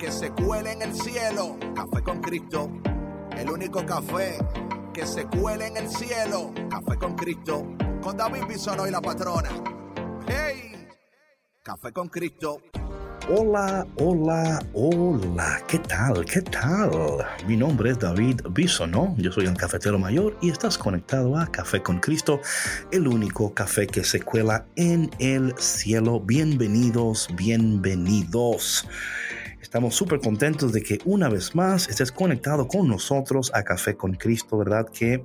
que se cuele en el cielo. Café con Cristo, el único café que se cuele en el cielo. Café con Cristo, con David Bisono y la patrona. ¡Hey! Café con Cristo. Hola, hola, hola, ¿qué tal? ¿Qué tal? Mi nombre es David Bisono, yo soy el cafetero mayor y estás conectado a Café con Cristo, el único café que se cuela en el cielo. Bienvenidos, bienvenidos. Estamos súper contentos de que una vez más estés conectado con nosotros a Café con Cristo, ¿verdad? Que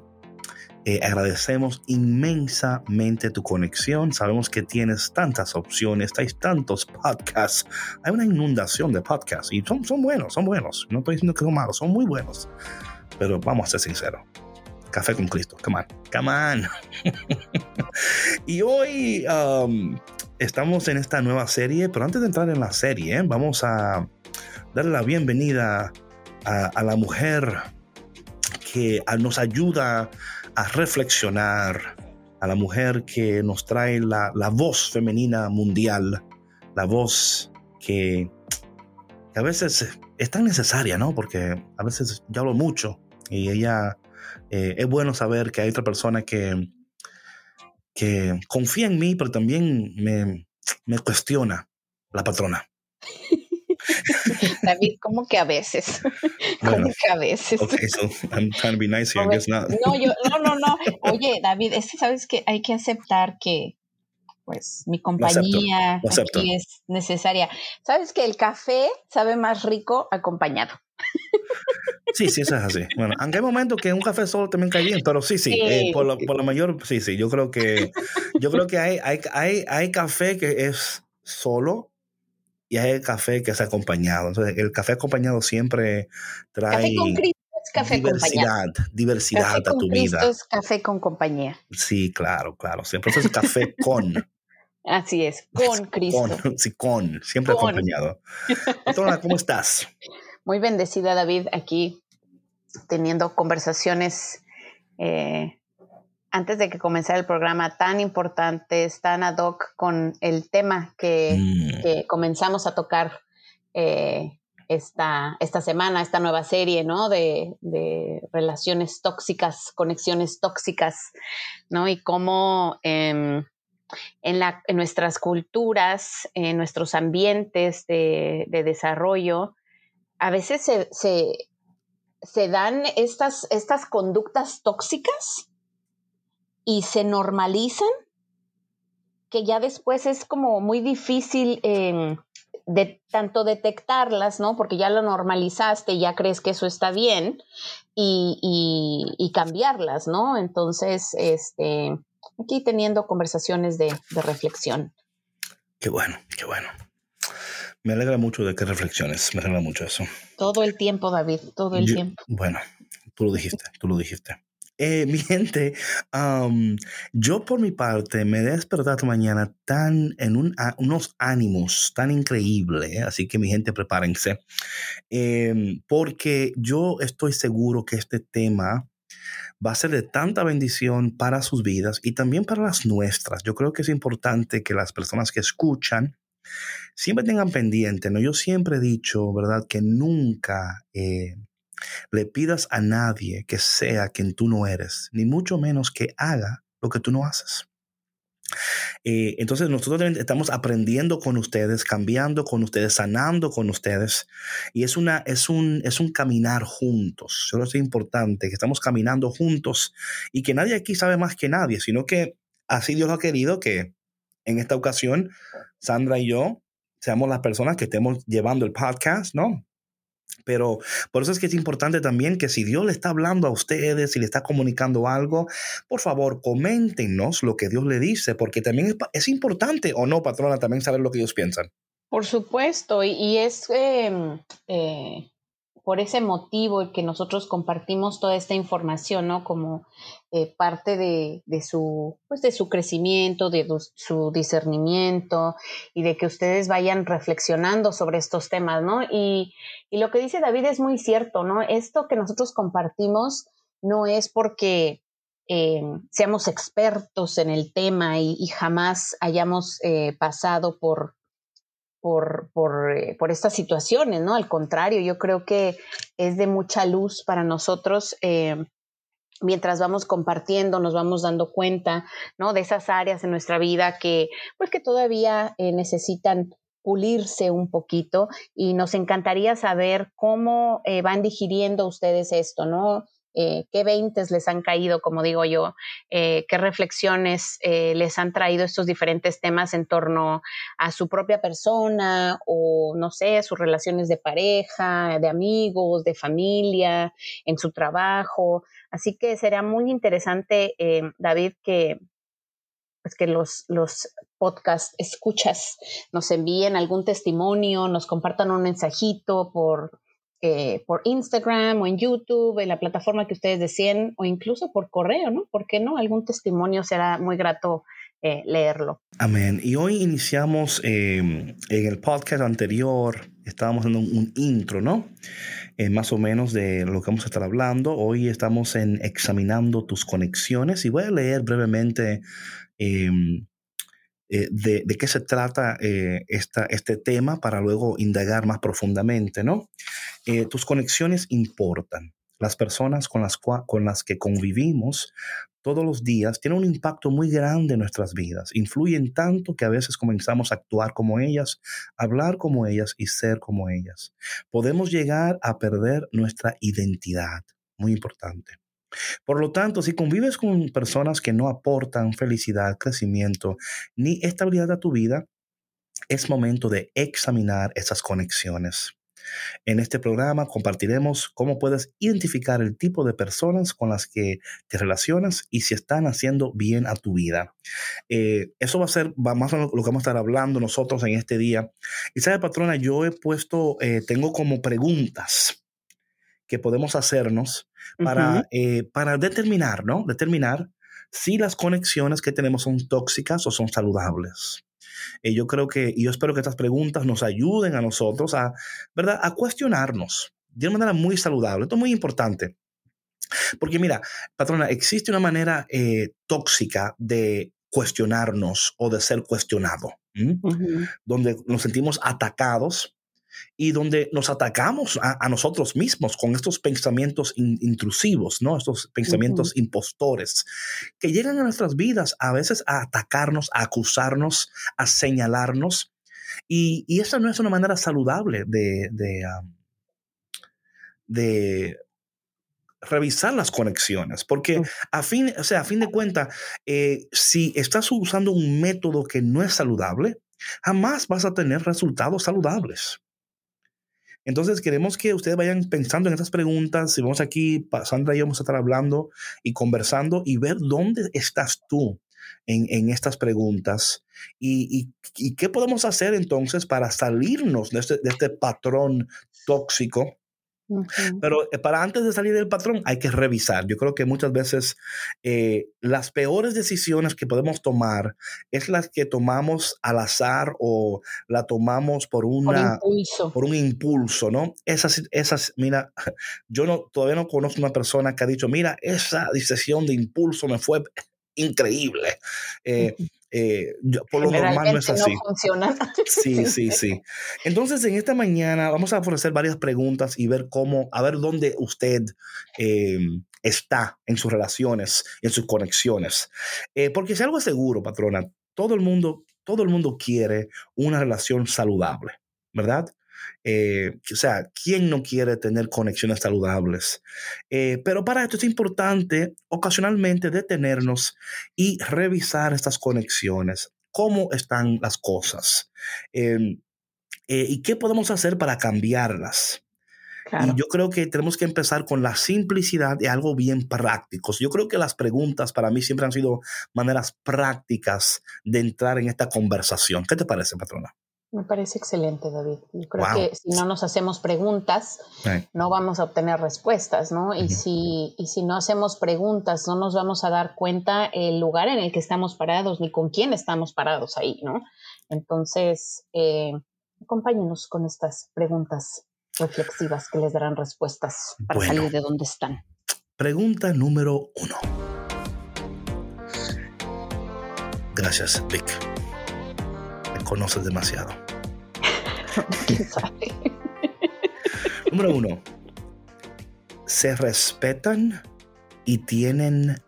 eh, agradecemos inmensamente tu conexión. Sabemos que tienes tantas opciones, hay tantos podcasts, hay una inundación de podcasts y son, son buenos, son buenos. No estoy diciendo que son malos, son muy buenos. Pero vamos a ser sinceros. Café con Cristo, come on, come on. y hoy um, estamos en esta nueva serie, pero antes de entrar en la serie, vamos a darle la bienvenida a, la mujer que nos ayuda a reflexionar, a la mujer que nos trae la, voz femenina mundial, la voz que, a veces es tan necesaria, ¿no? Porque a veces yo hablo mucho y ella eh, es bueno saber que hay otra persona que, que confía en mí, pero también me, me cuestiona, la patrona. David, como que a veces. como que a veces. Okay, so I'm trying to be nice here, I guess not. No, yo, no, no, no. Oye, David, es que sabes que hay que aceptar que pues mi compañía aquí es necesaria. Sabes que el café sabe más rico acompañado. Sí, sí, eso es así. Bueno, aunque hay momentos que un café solo también cae bien, pero sí, sí, eh, por, lo, por, la mayor, sí, sí, yo creo que, yo creo que hay, hay, hay, hay café que es solo y hay el café que es acompañado. Entonces, el café acompañado siempre trae café diversidad, diversidad a tu vida. Es café con compañía. Sí, claro, claro. Siempre es café con. Así es, con Cristo. sí, con, siempre acompañado. ¿cómo estás? Muy bendecida, David, aquí teniendo conversaciones eh, antes de que comenzara el programa tan importantes, tan ad hoc con el tema que, mm. comenzamos a tocar eh, esta, esta, semana, esta nueva serie, ¿no? De, relaciones tóxicas, conexiones tóxicas, ¿no? Y cómo em, en, la, en, nuestras culturas, en nuestros ambientes de, desarrollo, a veces se, se, dan estas, estas conductas tóxicas y se normalizan, que ya después es como muy difícil em, de tanto detectarlas, ¿no? Porque ya lo normalizaste, ya crees que eso está bien y, cambiarlas, ¿no? Entonces, este, aquí teniendo conversaciones de, reflexión. Qué bueno, qué bueno. Me alegra mucho de que reflexiones, me alegra mucho eso. Todo el tiempo, David, todo el tiempo. Bueno, tú lo dijiste, tú lo dijiste. Eh, mi gente, yo por mi parte me he despertado mañana tan en unos ánimos tan increíbles, así que mi gente prepárense, em, porque yo estoy seguro que este tema va a ser de tanta bendición para sus vidas y también para las nuestras. Yo creo que es importante que las personas que escuchan siempre tengan pendiente, ¿no? Yo siempre he dicho, ¿verdad?, que nunca... Eh, le pidas a nadie que sea quien tú no eres, ni mucho menos que haga lo que tú no haces. Eh, entonces nosotros estamos aprendiendo con ustedes, cambiando con ustedes, sanando con ustedes. Y es, una, es, un, es un caminar juntos. Eso es importante, que estamos caminando juntos y que nadie aquí sabe más que nadie, sino que así Dios ha querido que en esta ocasión Sandra y yo seamos las personas que estemos llevando el podcast, ¿no? Pero por eso es que es importante también que si Dios le está hablando a ustedes, si le está comunicando algo, por favor, coméntenos lo que Dios le dice, porque también es, importante o no, patrona, también saber lo que ellos piensan. Por supuesto, y, es em, eh, por ese motivo que nosotros compartimos toda esta información, ¿no? Como eh, parte de, su, pues de su crecimiento, de su discernimiento y de que ustedes vayan reflexionando sobre estos temas, ¿no? Y, lo que dice David es muy cierto, ¿no? Esto que nosotros compartimos no es porque eh, seamos expertos en el tema y, jamás hayamos eh, pasado por, por, por, estas situaciones, ¿no? Al contrario, yo creo que es de mucha luz para nosotros. Eh, mientras vamos compartiendo, nos vamos dando cuenta, ¿no? De esas áreas en nuestra vida que, pues, que todavía eh, necesitan pulirse un poquito y nos encantaría saber cómo van digiriendo ustedes esto, ¿no? Eh, qué veintes les han caído, como digo yo, eh, qué reflexiones eh, les han traído estos diferentes temas en torno a su propia persona o, no sé, sus relaciones de pareja, de amigos, de familia, en su trabajo. Así que será muy interesante, David, que, pues que los, los podcast escuchas nos envíen algún testimonio, nos compartan un mensajito por eh, por Instagram o en YouTube, en la plataforma que ustedes deseen, o incluso por correo, ¿no? ¿Por qué no? Algún testimonio será muy grato eh, leerlo. Amén. Y hoy iniciamos em, en el podcast anterior, estábamos dando un, intro, ¿no? Eh, más o menos de lo que vamos a estar hablando. Hoy estamos en examinando tus conexiones y voy a leer brevemente em, eh, de, qué se trata eh, este tema para luego indagar más profundamente, ¿no? Eh, tus conexiones importan. Las personas con las, con las que convivimos todos los días tienen un impacto muy grande en nuestras vidas. Influyen tanto que a veces comenzamos a actuar como ellas, hablar como ellas y ser como ellas. Podemos llegar a perder nuestra identidad. Muy importante. Por lo tanto, si convives con personas que no aportan felicidad, crecimiento ni estabilidad a tu vida, es momento de examinar esas conexiones. En este programa compartiremos cómo puedes identificar el tipo de personas con las que te relacionas y si están haciendo bien a tu vida. Eh, eso va a ser más o menos lo que vamos a estar hablando nosotros en este día. Y sabe, patrona, yo he puesto, eh, tengo como preguntas que podemos hacernos para, eh, para determinar, ¿no? Determinar si las conexiones que tenemos son tóxicas o son saludables. Eh, yo creo que, y yo espero que estas preguntas nos ayuden a nosotros a, ¿verdad? A cuestionarnos de una manera muy saludable. Esto es muy importante. Porque mira, patrona, existe una manera eh, tóxica de cuestionarnos o de ser cuestionado, donde nos sentimos atacados y donde nos atacamos a, nosotros mismos con estos pensamientos intrusivos, ¿no? Estos pensamientos impostores que llegan a nuestras vidas a veces a atacarnos, a acusarnos, a señalarnos. Y, y esa no es una manera saludable de, de, de revisar las conexiones, porque a fin, o sea, a fin de cuentas, eh, si estás usando un método que no es saludable, jamás vas a tener resultados saludables. Entonces queremos que ustedes vayan pensando en estas preguntas. Si vamos aquí, Sandra y yo vamos a estar hablando y conversando y ver dónde estás tú en, estas preguntas y, qué podemos hacer entonces para salirnos de este, de este patrón tóxico pero eh, para antes de salir del patrón hay que revisar. Yo creo que muchas veces eh, las peores decisiones que podemos tomar es las que tomamos al azar o la tomamos por una por, un impulso, ¿no? Esas, esas, mira, yo no todavía no conozco una persona que ha dicho, mira, esa decisión de impulso me fue increíble. Eh, eh, por lo normal no es así. Sí, sí, sí. Entonces, en esta mañana vamos a ofrecer varias preguntas y ver cómo, a ver dónde usted eh, está en sus relaciones, en sus conexiones. Eh, porque si algo es seguro, patrona, todo el mundo, todo el mundo quiere una relación saludable, ¿verdad? Eh, o sea, ¿quién no quiere tener conexiones saludables? Eh, pero para esto es importante ocasionalmente detenernos y revisar estas conexiones. ¿Cómo están las cosas? Em, eh, ¿Y qué podemos hacer para cambiarlas? Y yo creo que tenemos que empezar con la simplicidad de algo bien práctico. Yo creo que las preguntas para mí siempre han sido maneras prácticas de entrar en esta conversación. ¿Qué te parece, patrona? Me parece excelente, David. Yo creo que si no nos hacemos preguntas, no vamos a obtener respuestas, ¿no? Y, si, y si no hacemos preguntas, no nos vamos a dar cuenta el lugar en el que estamos parados ni con quién estamos parados ahí, ¿no? Entonces, eh, acompáñenos con estas preguntas reflexivas que les darán respuestas para salir de donde están. Pregunta número uno. Gracias, Vic. Conoces demasiado. número uno. ¿Se respetan y tienen,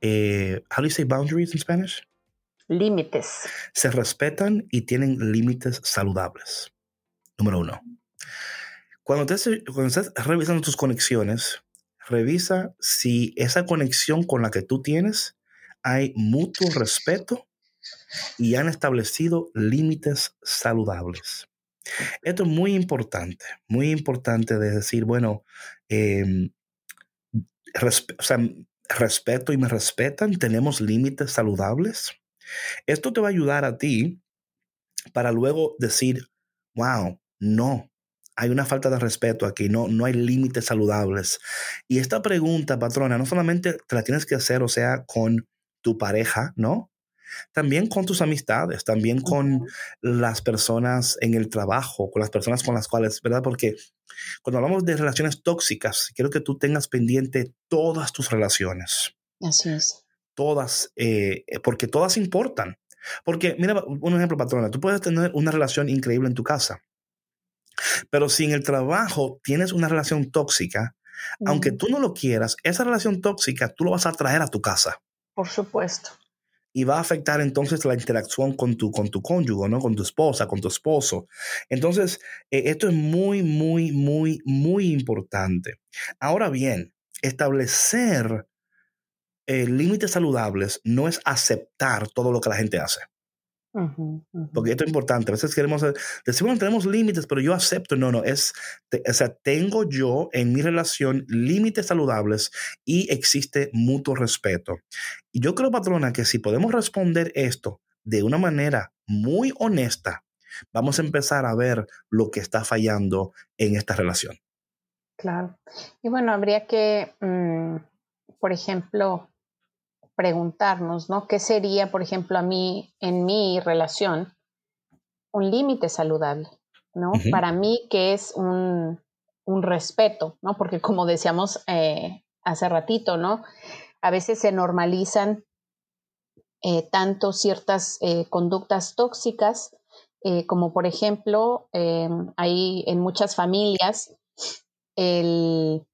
eh, how do you say boundaries in Spanish? Límites. Se respetan y tienen límites saludables. Número uno. Cuando, estás revisando tus conexiones, revisa si esa conexión con la que tú tienes hay mutuo respeto y han establecido límites saludables. Esto es muy importante, muy importante de decir, bueno, em, respeto y me respetan, tenemos límites saludables. Esto te va a ayudar a ti para luego decir, wow, no, hay una falta de respeto aquí, no, no hay límites saludables. Y esta pregunta, patrona, no solamente te la tienes que hacer, o sea, con tu pareja, ¿no? También con tus amistades, también con las personas en el trabajo, con las personas con las cuales, ¿verdad? Porque cuando hablamos de relaciones tóxicas, quiero que tú tengas pendiente todas tus relaciones. Así es. Todas, eh, porque todas importan. Porque, mira, un ejemplo, patrona, tú puedes tener una relación increíble en tu casa, pero si en el trabajo tienes una relación tóxica, aunque tú no lo quieras, esa relación tóxica tú lo vas a traer a tu casa. Por supuesto. Y va a afectar entonces la interacción con tu, con tu cónyuge, ¿no? Con tu esposa, con tu esposo. Entonces, eh, esto es muy, muy, muy, muy importante. Ahora bien, establecer eh, límites saludables no es aceptar todo lo que la gente hace. Porque esto es importante. A veces queremos decir, bueno, tenemos límites, pero yo acepto. No, no, es, o sea, tengo yo en mi relación límites saludables y existe mutuo respeto. Y yo creo, patrona, que si podemos responder esto de una manera muy honesta, vamos a empezar a ver lo que está fallando en esta relación. Claro. Y bueno, habría que, mm, por ejemplo, preguntarnos, ¿no? ¿Qué sería, por ejemplo, a mí, en mi relación, un límite saludable, ¿no? Para mí, que es un, un, respeto, ¿no? Porque como decíamos eh, hace ratito, ¿no? A veces se normalizan eh, tanto ciertas eh, conductas tóxicas, como por ejemplo, hay en muchas familias el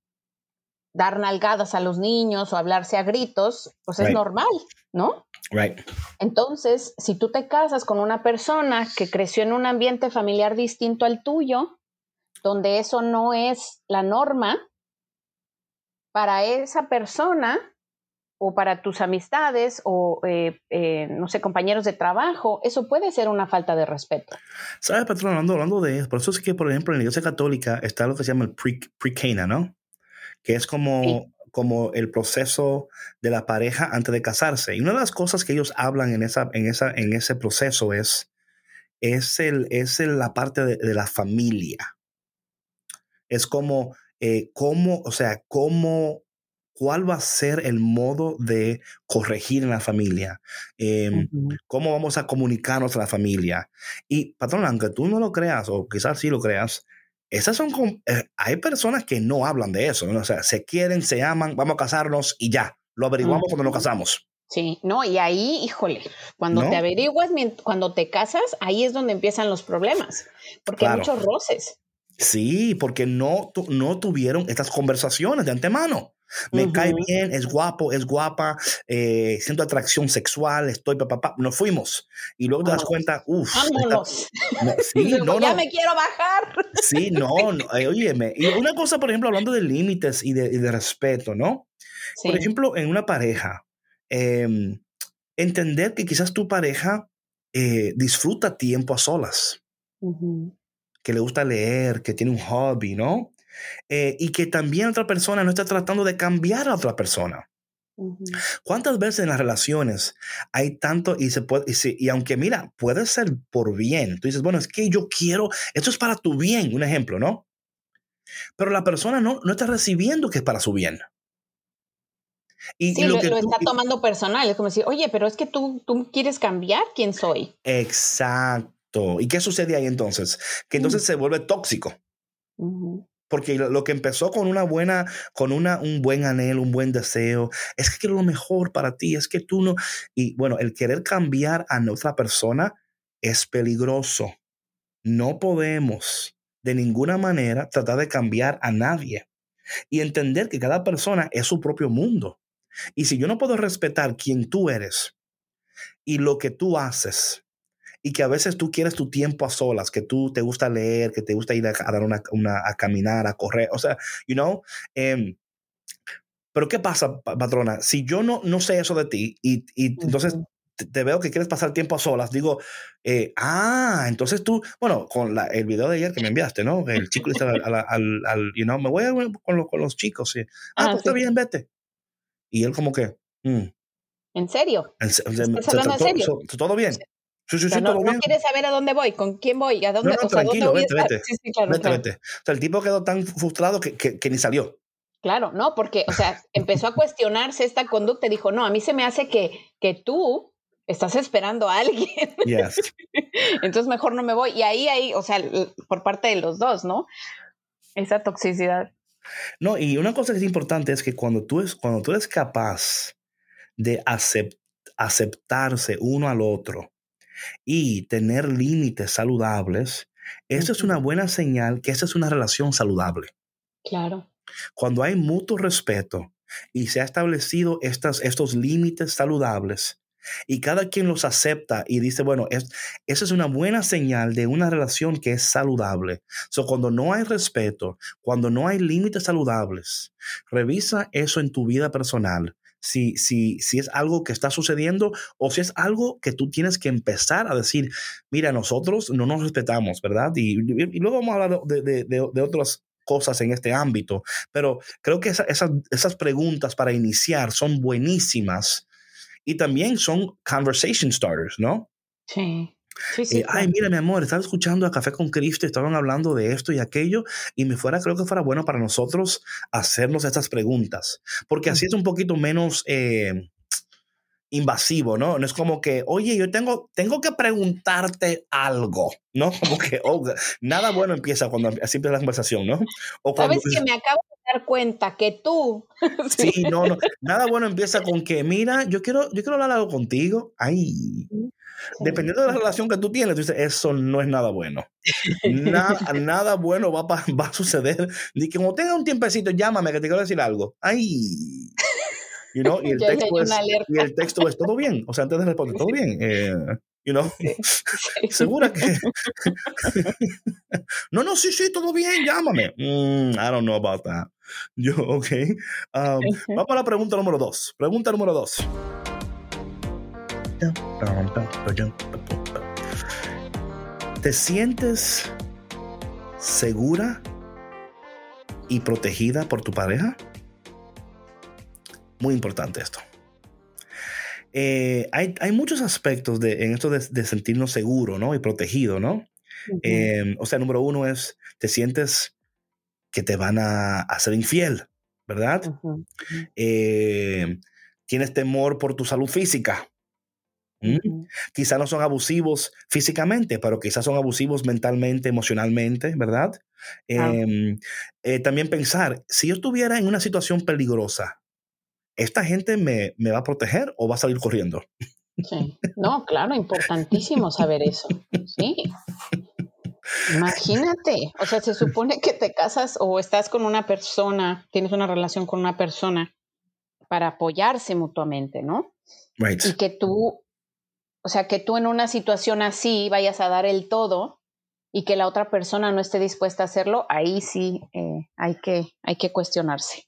dar nalgadas a los niños o hablarse a gritos, pues es normal, ¿no? Right. Entonces, si tú te casas con una persona que creció en un ambiente familiar distinto al tuyo, donde eso no es la norma, para esa persona o para tus amistades o, eh, eh, no sé, compañeros de trabajo, eso puede ser una falta de respeto. ¿Sabes, patrón? Hablando, hablando de eso, por eso es que, por ejemplo, en la iglesia católica está lo que se llama el pre-cana, ¿no? Que es como, como el proceso de la pareja antes de casarse. Y una de las cosas que ellos hablan en, esa, en, esa, en ese proceso es, es, el, es la parte de, la familia. Es como, eh, cómo, o sea, cómo, cuál va a ser el modo de corregir en la familia, em, cómo vamos a comunicarnos a la familia. Y, patrón, aunque tú no lo creas, o quizás sí lo creas, esas son, eh, hay personas que no hablan de eso, o sea, se quieren, se aman, vamos a casarnos y ya, lo averiguamos cuando nos casamos. Sí, no, y ahí, híjole, cuando te averiguas, cuando te casas, ahí es donde empiezan los problemas, porque hay muchos roces. Sí, porque no, no tuvieron estas conversaciones de antemano. Me cae bien, es guapo, es guapa, eh, siento atracción sexual, estoy papá, nos fuimos. Y luego te das cuenta, uff. Vámonos. ya me quiero bajar. Sí, no, no eh, óyeme. Y una cosa, por ejemplo, hablando de límites y de, respeto, ¿no? Por ejemplo, en una pareja, em, entender que quizás tu pareja eh, disfruta tiempo a solas que le gusta leer, que tiene un hobby, ¿no? Eh, y que también otra persona no está tratando de cambiar a otra persona. ¿Cuántas veces en las relaciones hay tanto y se puede, y, y, aunque mira, puede ser por bien, tú dices, bueno, es que yo quiero, esto es para tu bien, un ejemplo, ¿no? Pero la persona no, no está recibiendo que es para su bien. Y, sí, lo, lo, está tomando personal, es como decir, oye, pero es que tú, tú quieres cambiar quién soy. Exacto. ¿Y qué sucede ahí entonces? Que entonces se vuelve tóxico. Porque lo, que empezó con una buena, con una, un buen anhelo, un buen deseo, es que quiero lo mejor para ti, es que tú no. Y bueno, el querer cambiar a otra persona es peligroso. No podemos de ninguna manera tratar de cambiar a nadie y entender que cada persona es su propio mundo. Y si yo no puedo respetar quién tú eres y lo que tú haces, y que a veces tú quieres tu tiempo a solas, que tú te gusta leer, que te gusta ir a, dar una, a caminar, a correr, o sea, you know. Em, pero ¿qué pasa, patrona? Si yo no, no sé eso de ti y, y entonces te, veo que quieres pasar tiempo a solas, digo, eh, ah, entonces tú, bueno, con la, el video de ayer que me enviaste, ¿no? El chico dice al, al, al, you know, me voy a, con, con los chicos, sí. Ah, ah pues está bien, vete. Y él como que, mm. ¿En serio? ¿Estás hablando en serio? ¿Todo bien? No, quieres saber a dónde voy, con quién voy, a dónde, no, no, tranquilo, vete, vete. vete, O sea, el tipo quedó tan frustrado que, que, ni salió. Claro, no, porque, o sea, empezó a cuestionarse esta conducta y dijo, no, a mí se me hace que, que tú estás esperando a alguien. Yes. Entonces mejor no me voy. Y ahí, ahí, o sea, por parte de los dos, ¿no? Esa toxicidad. No, y una cosa que es importante es que cuando tú, es, cuando tú eres capaz de aceptarse uno al otro, y tener límites saludables, eso es una buena señal que esa es una relación saludable. Claro. Cuando hay mutuo respeto y se ha establecido estas, estos límites saludables y cada quien los acepta y dice, bueno, es, esa es una buena señal de una relación que es saludable. So, cuando no hay respeto, cuando no hay límites saludables, revisa eso en tu vida personal si, si, si es algo que está sucediendo o si es algo que tú tienes que empezar a decir, mira, nosotros no nos respetamos, ¿verdad? Y, luego vamos a hablar de, de, de, otras cosas en este ámbito, pero creo que esas, esas preguntas para iniciar son buenísimas y también son conversation starters, ¿no? Sí. Eh, ay, mira, mi amor, estaba escuchando a Café con Cristo, estaban hablando de esto y aquello, y me fuera, creo que fuera bueno para nosotros hacernos estas preguntas, porque así es un poquito menos eh, invasivo, ¿no? No es como que, oye, yo tengo, tengo que preguntarte algo, ¿no? Como que, oh, nada bueno empieza cuando así empieza la conversación, ¿no? O Sabes que me acabo dar cuenta que tú. sí, no, no, nada bueno empieza con que, mira, yo quiero, yo quiero hablar algo contigo. Ay. Dependiendo de la relación que tú tienes, tú dices, eso no es nada bueno. Nada, nada bueno va, va a suceder. Ni que como tenga un tiempecito, llámame que te quiero decir algo. Ay. You know, y, el texto es, y el texto es todo bien. O sea, antes de responder, todo bien. Eh, you know? Segura que. no, no, sí, sí, todo bien, llámame. Mm, I don't know about that. Yo, ok. Um, vamos a la pregunta número dos. Pregunta número dos. ¿Te sientes segura y protegida por tu pareja? Muy importante esto. Eh, hay, muchos aspectos de, en esto de, sentirnos seguro ¿no? y protegido, ¿no? Em, o sea, número uno es, te sientes que te van a hacer infiel, ¿verdad? Em, tienes temor por tu salud física, ¿Mm? Quizás no son abusivos físicamente, pero quizás son abusivos mentalmente, emocionalmente, ¿verdad? Em, eh, también pensar, si yo estuviera en una situación peligrosa, ¿esta gente me, me, va a proteger o va a salir corriendo? Sí. No, claro, importantísimo saber eso. Sí. Imagínate, o sea, se supone que te casas o estás con una persona, tienes una relación con una persona para apoyarse mutuamente, ¿no? Right. Y que tú o sea, que tú en una situación así vayas a dar el todo y que la otra persona no esté dispuesta a hacerlo, ahí sí eh, hay, que, hay que cuestionarse.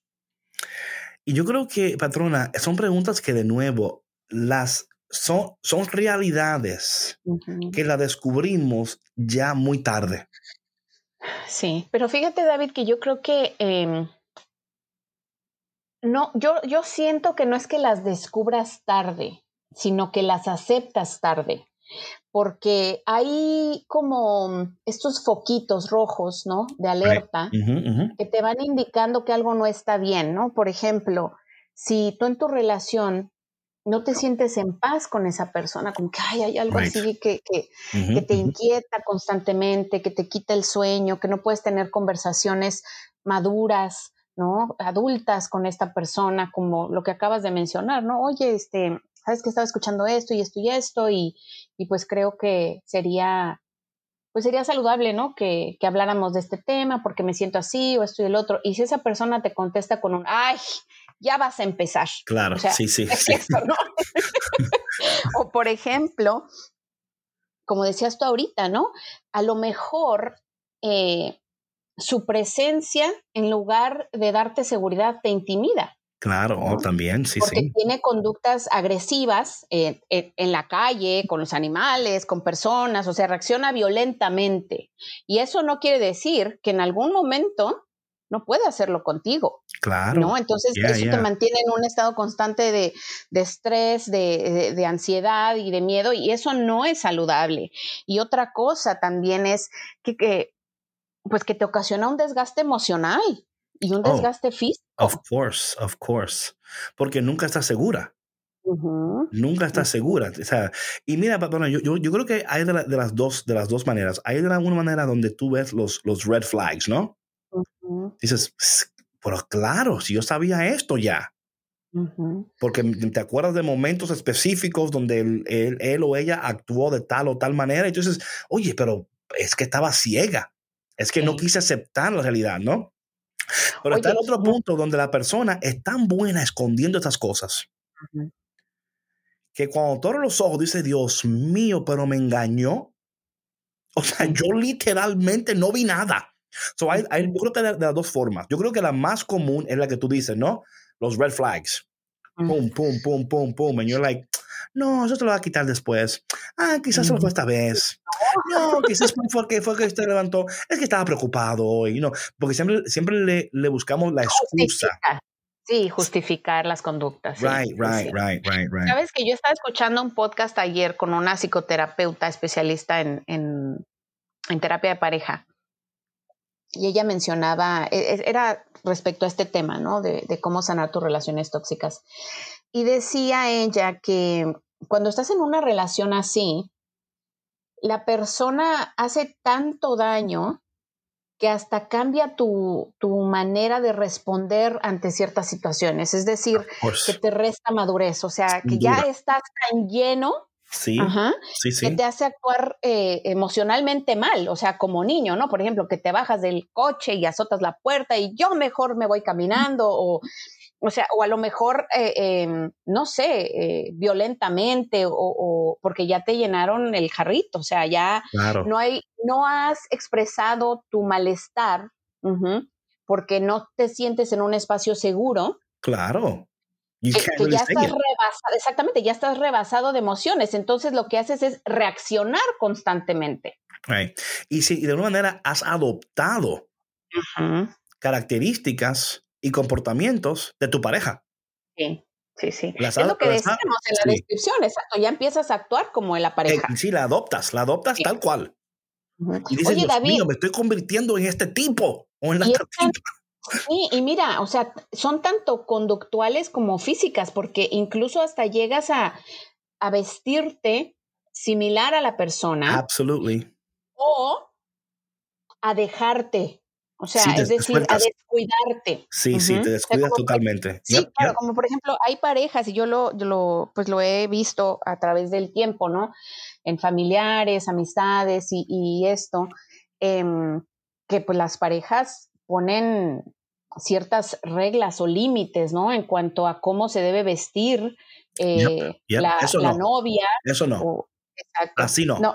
Y yo creo que, patrona, son preguntas que de nuevo las son, son realidades que las descubrimos ya muy tarde. Sí, pero fíjate, David, que yo creo que em, no, yo, yo siento que no es que las descubras tarde, sino que las aceptas tarde, porque hay como estos foquitos rojos, ¿no? De alerta que te van indicando que algo no está bien, ¿no? Por ejemplo, si tú en tu relación no te sientes en paz con esa persona, como que hay algo así que, que, te inquieta constantemente, que te quita el sueño, que no puedes tener conversaciones maduras, ¿no? Adultas con esta persona, como lo que acabas de mencionar, ¿no? Oye, este, sabes que estaba escuchando esto y esto y esto, y, y pues creo que sería, pues sería saludable, ¿no? Que, que habláramos de este tema porque me siento así o esto y el otro. Y si esa persona te contesta con un, ay, ya vas a empezar. Claro, sí, sí. sí. o por ejemplo, como decías tú ahorita, ¿no? A lo mejor eh, su presencia, en lugar de darte seguridad, te intimida. Claro, también, sí, Porque sí. tiene conductas agresivas en, en, la calle, con los animales, con personas, o sea, reacciona violentamente. Y eso no quiere decir que en algún momento no puede hacerlo contigo. Claro. ¿no? Entonces, eso te mantiene en un estado constante de, de estrés, de, de, ansiedad y de miedo, y eso no es saludable. Y otra cosa también es que, que pues que te ocasiona un desgaste emocional y un oh, desgaste físico. Of course, of course. Porque nunca estás segura. Nunca estás segura. O sea, y mira, bueno, yo, yo, yo creo que hay de, de, las dos, de las dos maneras. Hay de alguna manera donde tú ves los, los red flags, ¿no? Dices, pero claro, si yo sabía esto ya. Porque te acuerdas de momentos específicos donde él, él, o ella actuó de tal o tal manera. Y entonces, oye, pero es que estaba ciega. Es que no quise aceptar la realidad, ¿no? Pero está el otro punto donde la persona es tan buena escondiendo estas cosas que cuando todos los ojos dice, Dios mío, pero me engañó. O sea, yo literalmente no vi nada. So hay, hay, yo creo que de, de, las dos formas. Yo creo que la más común es la que tú dices, ¿no? Los red flags. Pum, pum, pum, pum, pum. And you're like, no, eso te lo va a quitar después. Ah, quizás se lo fue esta vez. No, quizás fue que, fue que usted levantó. Es que estaba preocupado hoy, ¿no? Porque siempre, siempre le, le buscamos la excusa. Sí, justificar las conductas. Right, sí, right, sí. right, right, right. Sabes que yo estaba escuchando un podcast ayer con una psicoterapeuta especialista en, en, en terapia de pareja y ella mencionaba, e, era respecto a este tema, ¿no? De, de, cómo sanar tus relaciones tóxicas. Y decía ella que cuando estás en una relación así, la persona hace tanto daño que hasta cambia tu, tu manera de responder ante ciertas situaciones. Es decir, que te resta madurez, o sea, que ya estás tan lleno Sí, Ajá, sí, sí. que te hace actuar eh, emocionalmente mal, o sea, como niño, ¿no? Por ejemplo, que te bajas del coche y azotas la puerta y yo mejor me voy caminando, o, o sea, o a lo mejor, eh, eh, no sé, eh, violentamente, o, o, porque ya te llenaron el jarrito, o sea, ya claro. no hay, no has expresado tu malestar, uh -huh, porque no te sientes en un espacio seguro. Claro. Que, que, ya estás rebasado, exactamente, ya estás rebasado de emociones. Entonces lo que haces es reaccionar constantemente. Right. Y si de alguna manera has adoptado uh -huh. características y comportamientos de tu pareja. Sí. Sí, sí. Las es lo que decimos en la sí. descripción, exacto. Ya empiezas a actuar como en la pareja. Eh, sí, la adoptas, la adoptas sí. tal cual. Uh -huh. Y dices, Oye, Dios David, mío, me estoy convirtiendo en este tipo o en la otra tan. Sí, y mira, o sea, son tanto conductuales como físicas, porque incluso hasta llegas a, a vestirte similar a la persona. Absolutely. O a dejarte. O sea, sí, es decir, a descuidarte. Sí, uh -huh. sí, te descuidas o sea, totalmente. sí, yep, claro, yep. como por ejemplo, hay parejas, y yo lo, yo lo, pues lo he visto a través del tiempo, ¿no? En familiares, amistades y, y esto, eh, que pues las parejas ponen ciertas reglas o límites, ¿no? En cuanto a cómo se debe vestir eh, yep. La, la no. novia. Eso no. O, exacto. Así no. No.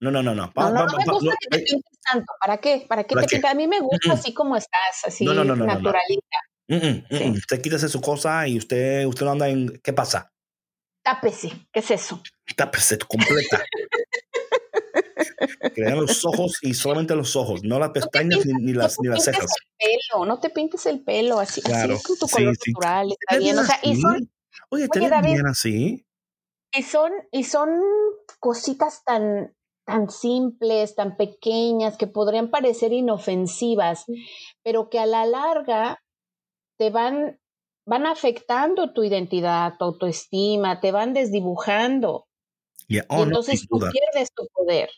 No, no, no, no. Pa, no, no, no me gusta que te pintes tanto. ¿Para qué? ¿Para qué ¿Para te pintas? A mí me gusta Mm, mm. así como estás, así No, naturalita. Mm, mm, Sí. mm. Usted quítese su cosa y usted, usted no anda en. ¿Qué pasa? Tápese. ¿Qué es eso? Tápese completa. Crean los ojos y solamente los ojos, no las pestañas ni, las, ni las cejas. El pelo, no te pintes el pelo así, así es con tu color natural, está bien. O sea, y son, oye, te bien así. Y son, y son cositas tan, tan simples, tan pequeñas, que podrían parecer inofensivas, pero que a la larga te van, van afectando tu identidad, tu autoestima, te van desdibujando. Oh, entonces tú pierdes tu poder.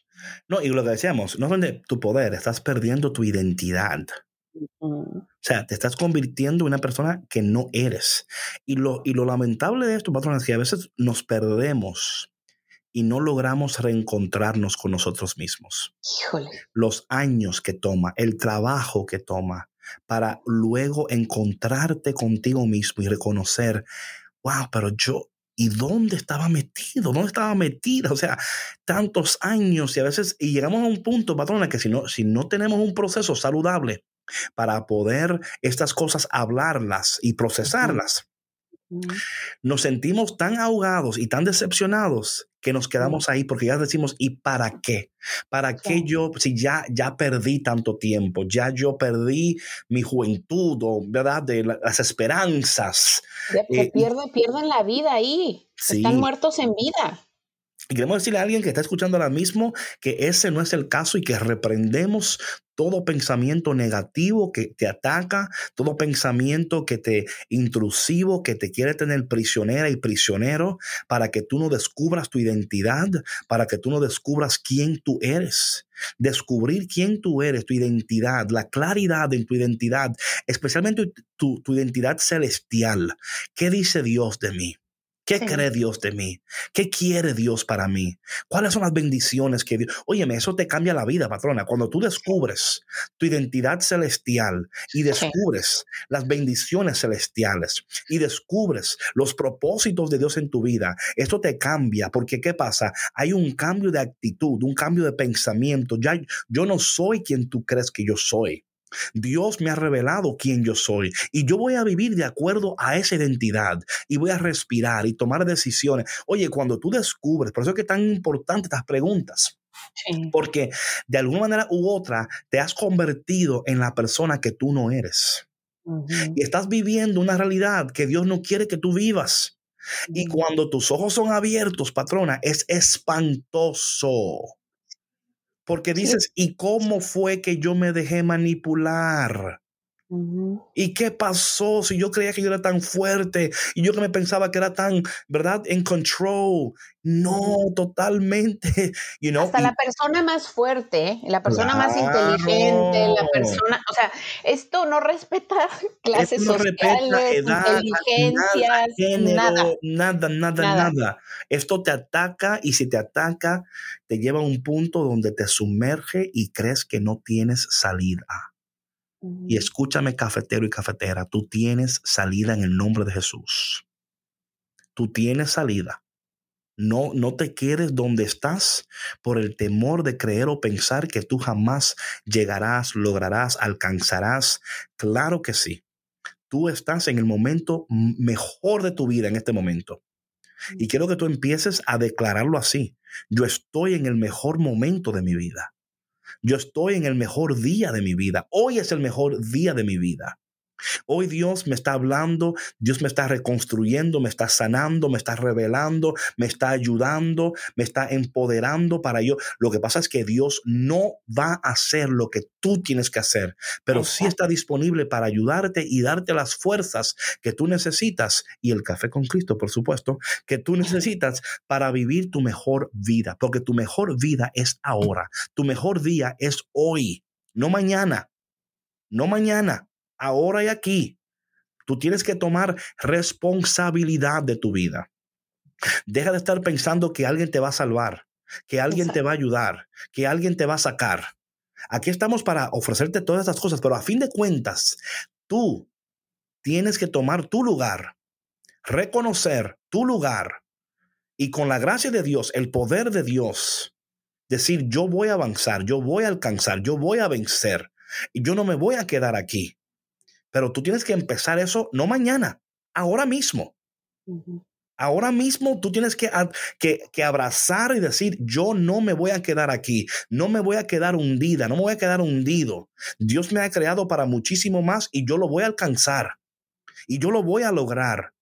No, y lo que decíamos, no es tu poder, estás perdiendo tu identidad. O sea, te estás convirtiendo en una persona que no eres. Y lo, y lo lamentable de esto, patrón, es que a veces nos perdemos y no logramos reencontrarnos con nosotros mismos. Híjole. Los años que toma, el trabajo que toma para luego encontrarte contigo mismo y reconocer, wow, pero yo, ¿y dónde estaba metido? ¿Dónde estaba metida? O sea, tantos años y a veces, y llegamos a un punto, patrona, que si no, si no tenemos un proceso saludable para poder estas cosas hablarlas y procesarlas, nos sentimos tan ahogados y tan decepcionados que nos quedamos ahí porque ya decimos, ¿y para qué? ¿Para qué yo, si ya, ya perdí tanto tiempo, ya yo perdí mi juventud, o, ¿verdad? De las esperanzas. Eh, pierden, la vida ahí, están muertos en vida. Y queremos decirle a alguien que está escuchando ahora mismo que ese no es el caso y que reprendemos todo pensamiento negativo que te ataca, todo pensamiento que te intrusivo, que te quiere tener prisionera y prisionero, para que tú no descubras tu identidad, para que tú no descubras quién tú eres. Descubrir quién tú eres, tu identidad, la claridad en tu identidad, especialmente tu, tu identidad celestial. ¿Qué dice Dios de mí? ¿Qué cree Dios de mí? ¿Qué quiere Dios para mí? ¿Cuáles son las bendiciones que Dios? Óyeme, eso te cambia la vida, patrona. Cuando tú descubres tu identidad celestial y descubres las bendiciones celestiales y descubres los propósitos de Dios en tu vida, esto te cambia porque ¿qué pasa? Hay un cambio de actitud, un cambio de pensamiento. Ya yo no soy quien tú crees que yo soy. Dios me ha revelado quién yo soy y yo voy a vivir de acuerdo a esa identidad y voy a respirar y tomar decisiones. Oye, cuando tú descubres, por eso es que es tan importante estas preguntas. Porque de alguna manera u otra te has convertido en la persona que tú no eres. Y estás viviendo una realidad que Dios no quiere que tú vivas. Y cuando tus ojos son abiertos, patrona, es espantoso. Porque dices, ¿y cómo fue que yo me dejé manipular? ¿Y qué pasó si yo creía que yo era tan fuerte y yo que me pensaba que era tan, ¿verdad? En control. No, totalmente. You know? Hasta la persona más fuerte, la persona más inteligente, la persona, o sea, esto no respeta clases no sociales, inteligencias, nada, nada, nada, nada, Esto te ataca y si te ataca, te lleva a un punto donde te sumerge y crees que no tienes salida. Y escúchame, cafetero y cafetera, tú tienes salida en el nombre de Jesús. Tú tienes salida. No, no te quedes donde estás por el temor de creer o pensar que tú jamás llegarás, lograrás, alcanzarás. Claro que sí. Tú estás en el momento mejor de tu vida en este momento. Y quiero que tú empieces a declararlo así. Yo estoy en el mejor momento de mi vida. Yo estoy en el mejor día de mi vida. Hoy es el mejor día de mi vida. Hoy Dios me está hablando, Dios me está reconstruyendo, me está sanando, me está revelando, me está ayudando, me está empoderando para yo. Lo que pasa es que Dios no va a hacer lo que tú tienes que hacer, pero sí está disponible para ayudarte y darte las fuerzas que tú necesitas y el café con Cristo, por supuesto, que tú necesitas para vivir tu mejor vida, porque tu mejor vida es ahora, tu mejor día es hoy, no mañana, no mañana ahora y aquí. Tú tienes que tomar responsabilidad de tu vida. Deja de estar pensando que alguien te va a salvar, que alguien te va a ayudar, que alguien te va a sacar. Aquí estamos para ofrecerte todas estas cosas, pero a fin de cuentas, tú tienes que tomar tu lugar, reconocer tu lugar y con la gracia de Dios, el poder de Dios, decir, yo voy a avanzar, yo voy a alcanzar, yo voy a vencer y yo no me voy a quedar aquí. Pero tú tienes que empezar eso no mañana, ahora mismo. Ahora mismo tú tienes que, que, que, abrazar y decir, yo no me voy a quedar aquí, no me voy a quedar hundida, no me voy a quedar hundido. Dios me ha creado para muchísimo más y yo lo voy a alcanzar y yo lo voy a lograr.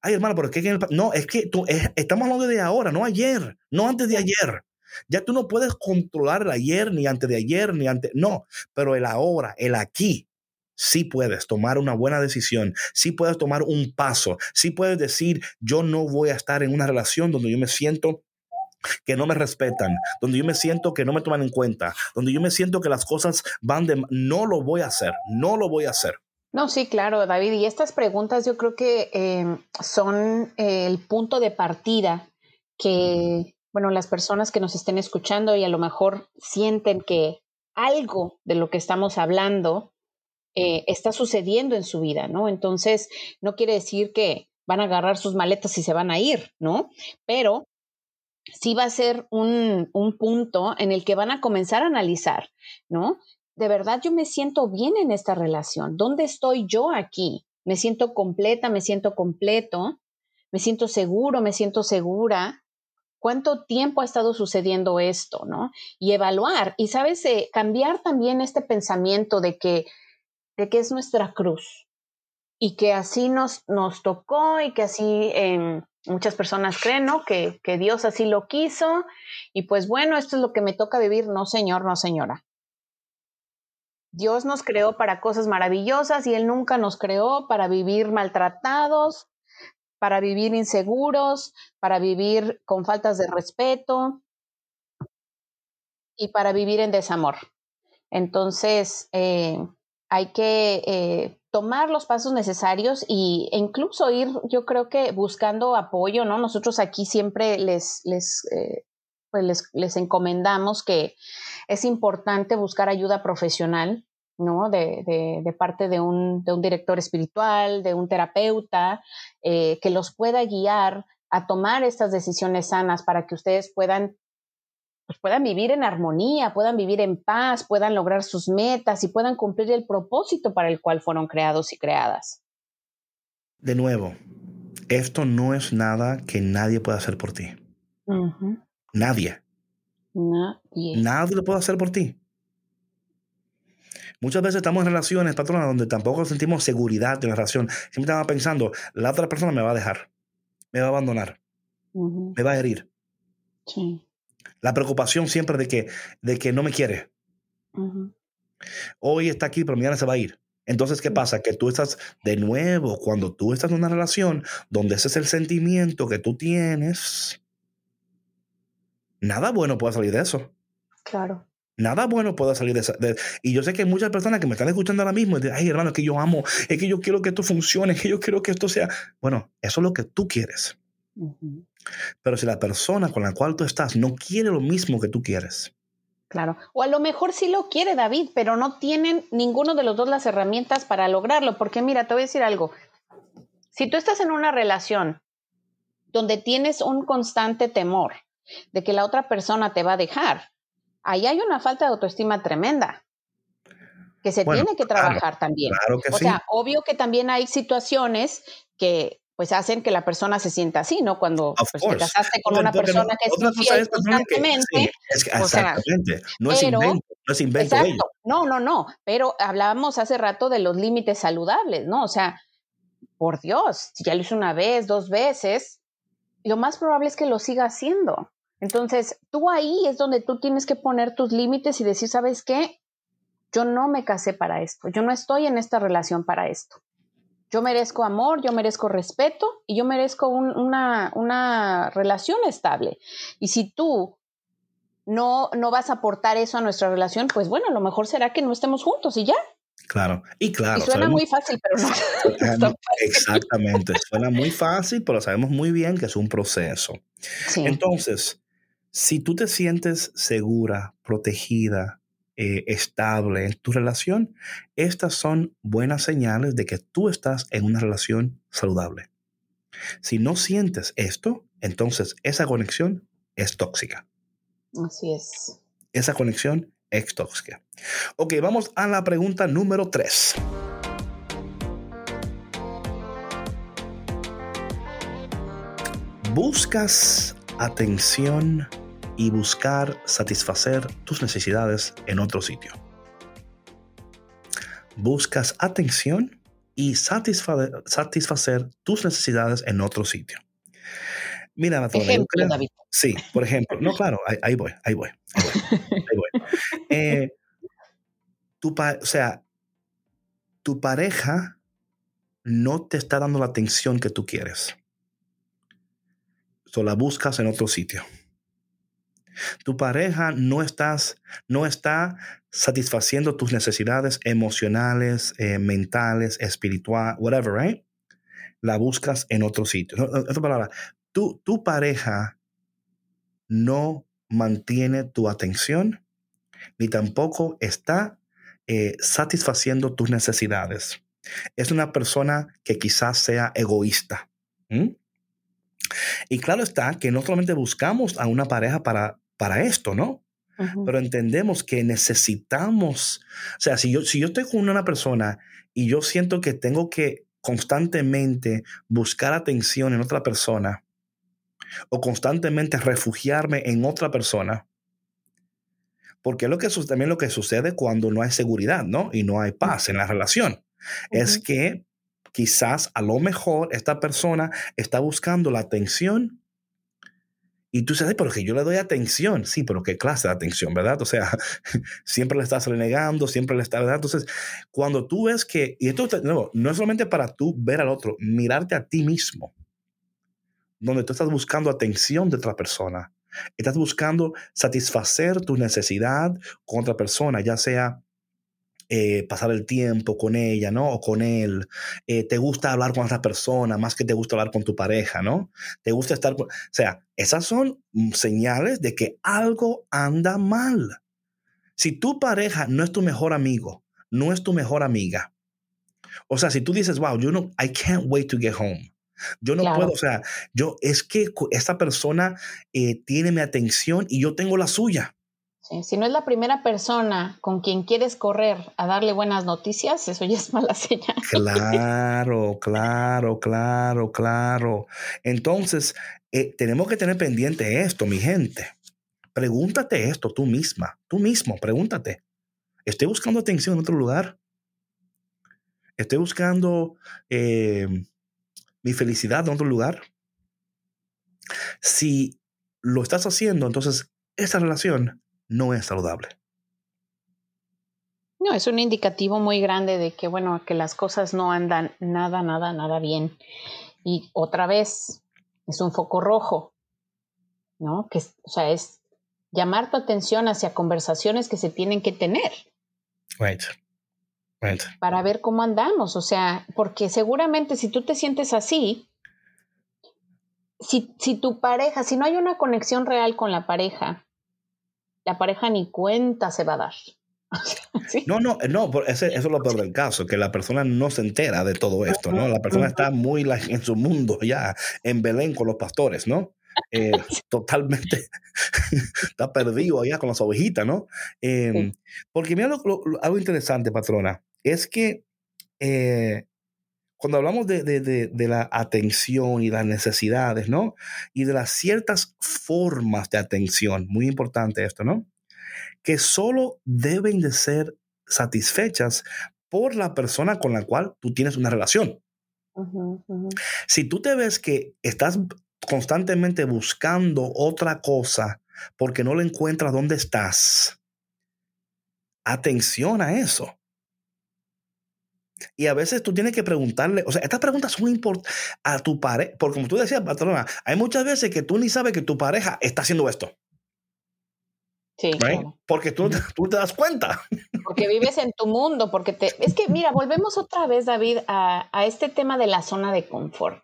Ay, hermano, pero es que no, es que tú, estamos hablando de ahora, no ayer, no antes de ayer. Ya tú no puedes controlar el ayer, ni antes de ayer, ni antes, no, pero el ahora, el aquí, sí puedes tomar una buena decisión, sí puedes tomar un paso, sí puedes decir, yo no voy a estar en una relación donde yo me siento que no me respetan, donde yo me siento que no me toman en cuenta, donde yo me siento que las cosas van de... No lo voy a hacer, no lo voy a hacer. No, sí, claro, David. Y estas preguntas yo creo que em, son el punto de partida que, bueno, las personas que nos estén escuchando y a lo mejor sienten que algo de lo que estamos hablando eh, está sucediendo en su vida, ¿no? Entonces, no quiere decir que van a agarrar sus maletas y se van a ir, ¿no? Pero sí va a ser un, un punto en el que van a comenzar a analizar, ¿no? De verdad yo me siento bien en esta relación. ¿Dónde estoy yo aquí? Me siento completa, me siento completo, me siento seguro, me siento segura. ¿Cuánto tiempo ha estado sucediendo esto, no? Y evaluar y, ¿sabes? Eh, cambiar también este pensamiento de que de que es nuestra cruz y que así nos, nos tocó y que así em, muchas personas creen, ¿no? Que, que Dios así lo quiso y pues bueno, esto es lo que me toca vivir. No, señor, no, señora. Dios nos creó para cosas maravillosas y Él nunca nos creó para vivir maltratados, para vivir inseguros, para vivir con faltas de respeto y para vivir en desamor. Entonces, eh, hay que eh, tomar los pasos necesarios e incluso ir, yo creo que buscando apoyo, ¿no? Nosotros aquí siempre les, les, eh, pues les, encomendamos que es importante buscar ayuda profesional, ¿no? De, de, parte de un, de un, director espiritual, de un terapeuta, eh, que los pueda guiar a tomar estas decisiones sanas para que ustedes puedan pues puedan vivir en armonía, puedan vivir en paz, puedan lograr sus metas y puedan cumplir el propósito para el cual fueron creados y creadas. De nuevo, esto no es nada que nadie pueda hacer por ti. Nadie. Nadie. Nadie lo puede hacer por ti. Muchas veces estamos en relaciones, patrona, donde tampoco sentimos seguridad de la relación. Siempre estamos pensando, la otra persona me va a dejar, me va a abandonar, me va a herir. Sí. La preocupación siempre de que, de que no me quiere. Hoy está aquí, pero mañana se va a ir. Entonces, ¿qué pasa? Que tú estás de nuevo, cuando tú estás en una relación donde ese es el sentimiento que tú tienes, nada bueno puede salir de eso. Claro. Nada bueno puede salir de eso. y yo sé que hay muchas personas que me están escuchando ahora mismo y dicen, ay hermano, es que yo amo, es que yo quiero que esto funcione, es que yo quiero que esto sea. Bueno, eso es lo que tú quieres. Pero si la persona con la cual tú estás no quiere lo mismo que tú quieres. Claro. O a lo mejor sí lo quiere David, pero no tienen ninguno de los dos las herramientas para lograrlo. Porque mira, te voy a decir algo. Si tú estás en una relación donde tienes un constante temor de que la otra persona te va a dejar, ahí hay una falta de autoestima tremenda que se tiene que trabajar también. Claro que o sea, obvio que también hay situaciones que pues hacen que la persona se sienta así, ¿no? Cuando pues, te casaste con una persona que es infiel constantemente. exactamente. no, es invento, no es invento. Exacto. No, no, no. Pero hablábamos hace rato de los límites saludables, ¿no? O sea, por Dios, si ya lo hizo una vez, dos veces, lo más probable es que lo siga haciendo. Entonces, tú ahí es donde tú tienes que poner tus límites y decir, ¿sabes qué? Yo no me casé para esto, yo no estoy en esta relación para esto. Yo merezco amor, yo merezco respeto y yo merezco una, una relación estable. Y si tú no, no vas a aportar eso a nuestra relación, pues bueno, lo mejor será que no estemos juntos y ya. Claro, y claro. suena muy fácil, pero no. Exactamente, suena muy fácil, pero sabemos muy bien que es un proceso. Entonces, si tú te sientes segura, protegida, eh, estable en tu relación, estas son buenas señales de que tú estás en una relación saludable. Si no sientes esto, entonces esa conexión es tóxica. Así es. Esa conexión es tóxica. Ok, vamos a la pregunta número 3. buscas atención y buscar satisfacer tus necesidades en otro sitio. Buscas atención y satisfacer, tus necesidades en otro sitio. Mira, Sí, por ejemplo. No, claro, ahí, voy, ahí voy. Ahí voy. Eh, tu o sea, tu pareja no te está dando la atención que tú quieres. Solo la buscas en otro sitio. Tu pareja no, estás, no está satisfaciendo tus necesidades emocionales, eh, mentales, espirituales, whatever, right? La buscas en otro sitio. Otra palabra, tu, tu pareja no mantiene tu atención ni tampoco está eh, satisfaciendo tus necesidades. Es una persona que quizás sea egoísta. Y claro está que no solamente buscamos a una pareja para, para esto, ¿no? Pero entendemos que necesitamos, o sea, si yo, si yo estoy con una persona y yo siento que tengo que constantemente buscar atención en otra persona o constantemente refugiarme en otra persona, porque es lo que, también lo que sucede cuando no hay seguridad, ¿no? Y no hay paz en la relación. Es que quizás a lo mejor esta persona está buscando la atención y tú dices, pero que yo le doy atención. Sí, pero qué clase de atención, ¿verdad? O sea, siempre le estás renegando, siempre le estás, ¿verdad? Entonces, cuando tú ves que, y esto no, no es solamente para tú ver al otro, mirarte a ti mismo, donde tú estás buscando atención de otra persona. Estás buscando satisfacer tu necesidad con otra persona, ya sea eh, pasar el tiempo con ella, ¿no? O con él. Eh, te gusta hablar con otra persona más que te gusta hablar con tu pareja, ¿no? Te gusta estar con... O sea, esas son mm, señales de que algo anda mal. Si tu pareja no es tu mejor amigo, no es tu mejor amiga, o sea, si tú dices, wow, you know, I can't wait to get home. Yo no puedo, o sea, yo es que esta persona eh, tiene mi atención y yo tengo la suya si no es la primera persona con quien quieres correr a darle buenas noticias, eso ya es mala señal. Claro, claro, claro, claro. Entonces, eh, tenemos que tener pendiente esto, mi gente. Pregúntate esto tú misma, tú mismo, pregúntate. ¿Estoy buscando atención en otro lugar? ¿Estoy buscando eh, mi felicidad en otro lugar? Si lo estás haciendo, entonces esa relación no es saludable. No, es un indicativo muy grande de que, bueno, que las cosas no andan nada, nada, nada bien. Y otra vez, es un foco rojo, ¿no? Que, o sea, es llamar tu atención hacia conversaciones que se tienen que tener. Right. Right. Para ver cómo andamos, o sea, porque seguramente si tú te sientes así, si, si tu pareja, si no hay una conexión real con la pareja, la pareja ni cuenta se va a dar. No, no, no, eso es lo peor del caso, que la persona no se entera de todo esto, ¿no? La persona está muy en su mundo ya, en Belén con los pastores, ¿no? Eh, totalmente está perdido allá con las ovejitas, ¿no? Em, porque mira algo interesante, patrona, es que eh, cuando hablamos de, de, la atención y las necesidades, ¿no? Y de las ciertas formas de atención, muy importante esto, ¿no? Que solo deben de ser satisfechas por la persona con la cual tú tienes una relación. Si tú te ves que estás constantemente buscando otra cosa porque no le encuentras dónde estás, atención a eso. Y a veces tú tienes que preguntarle, o sea, estas preguntas son importantes a tu pareja, porque como tú decías, patrona, hay muchas veces que tú ni sabes que tu pareja está haciendo esto. Sí. Porque tú, tú, te das cuenta. Porque vives en tu mundo, porque te... Es que, mira, volvemos otra vez, David, a, a este tema de la zona de confort,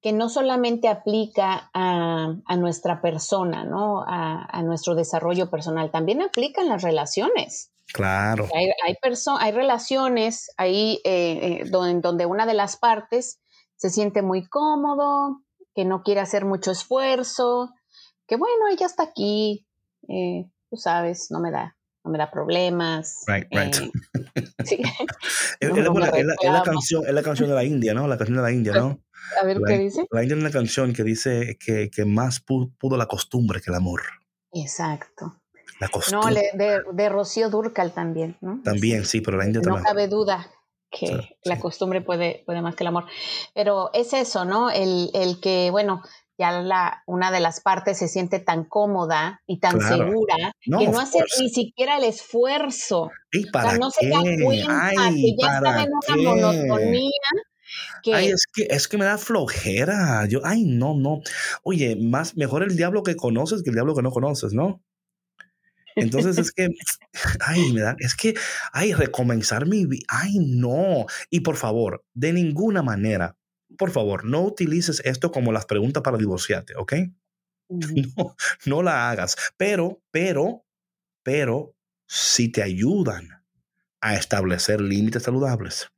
que no solamente aplica a, a nuestra persona, ¿no? A, a, nuestro desarrollo personal, también aplica en las relaciones. Claro. Hay, hay, hay relaciones ahí eh, eh, donde, donde una de las partes se siente muy cómodo, que no quiere hacer mucho esfuerzo, que bueno, ella está aquí, eh, tú sabes, no me da, no me da problemas. Right, right. sí. es, la, canción, es la canción de la India, ¿no? La canción de la India, ¿no? A ver qué dice. La India tiene una canción que dice que, que más pudo la costumbre que el amor. Exacto. La costumbre. No, de, de Rocío Durcal también, ¿no? También, sí, pero la India también. No cabe duda que la costumbre puede, puede más que el amor. Pero es eso, ¿no? El, el que, bueno, ya la, una de las partes se siente tan cómoda y tan segura que no hace ni siquiera el esfuerzo. ¿Y para o sea, no se da cuenta que ya está en una monotonía. Que... Ay, es que, es que me da flojera. Yo, ay, no, no. Oye, más mejor el diablo que conoces que el diablo que no conoces, ¿no? Entonces es que, ay, me da, es que, ay, recomenzar mi vida, ay, no. Y por favor, de ninguna manera, por favor, no utilices esto como las preguntas para divorciarte, ¿ok? No, no la hagas. Pero, pero, pero, si te ayudan a establecer límites saludables.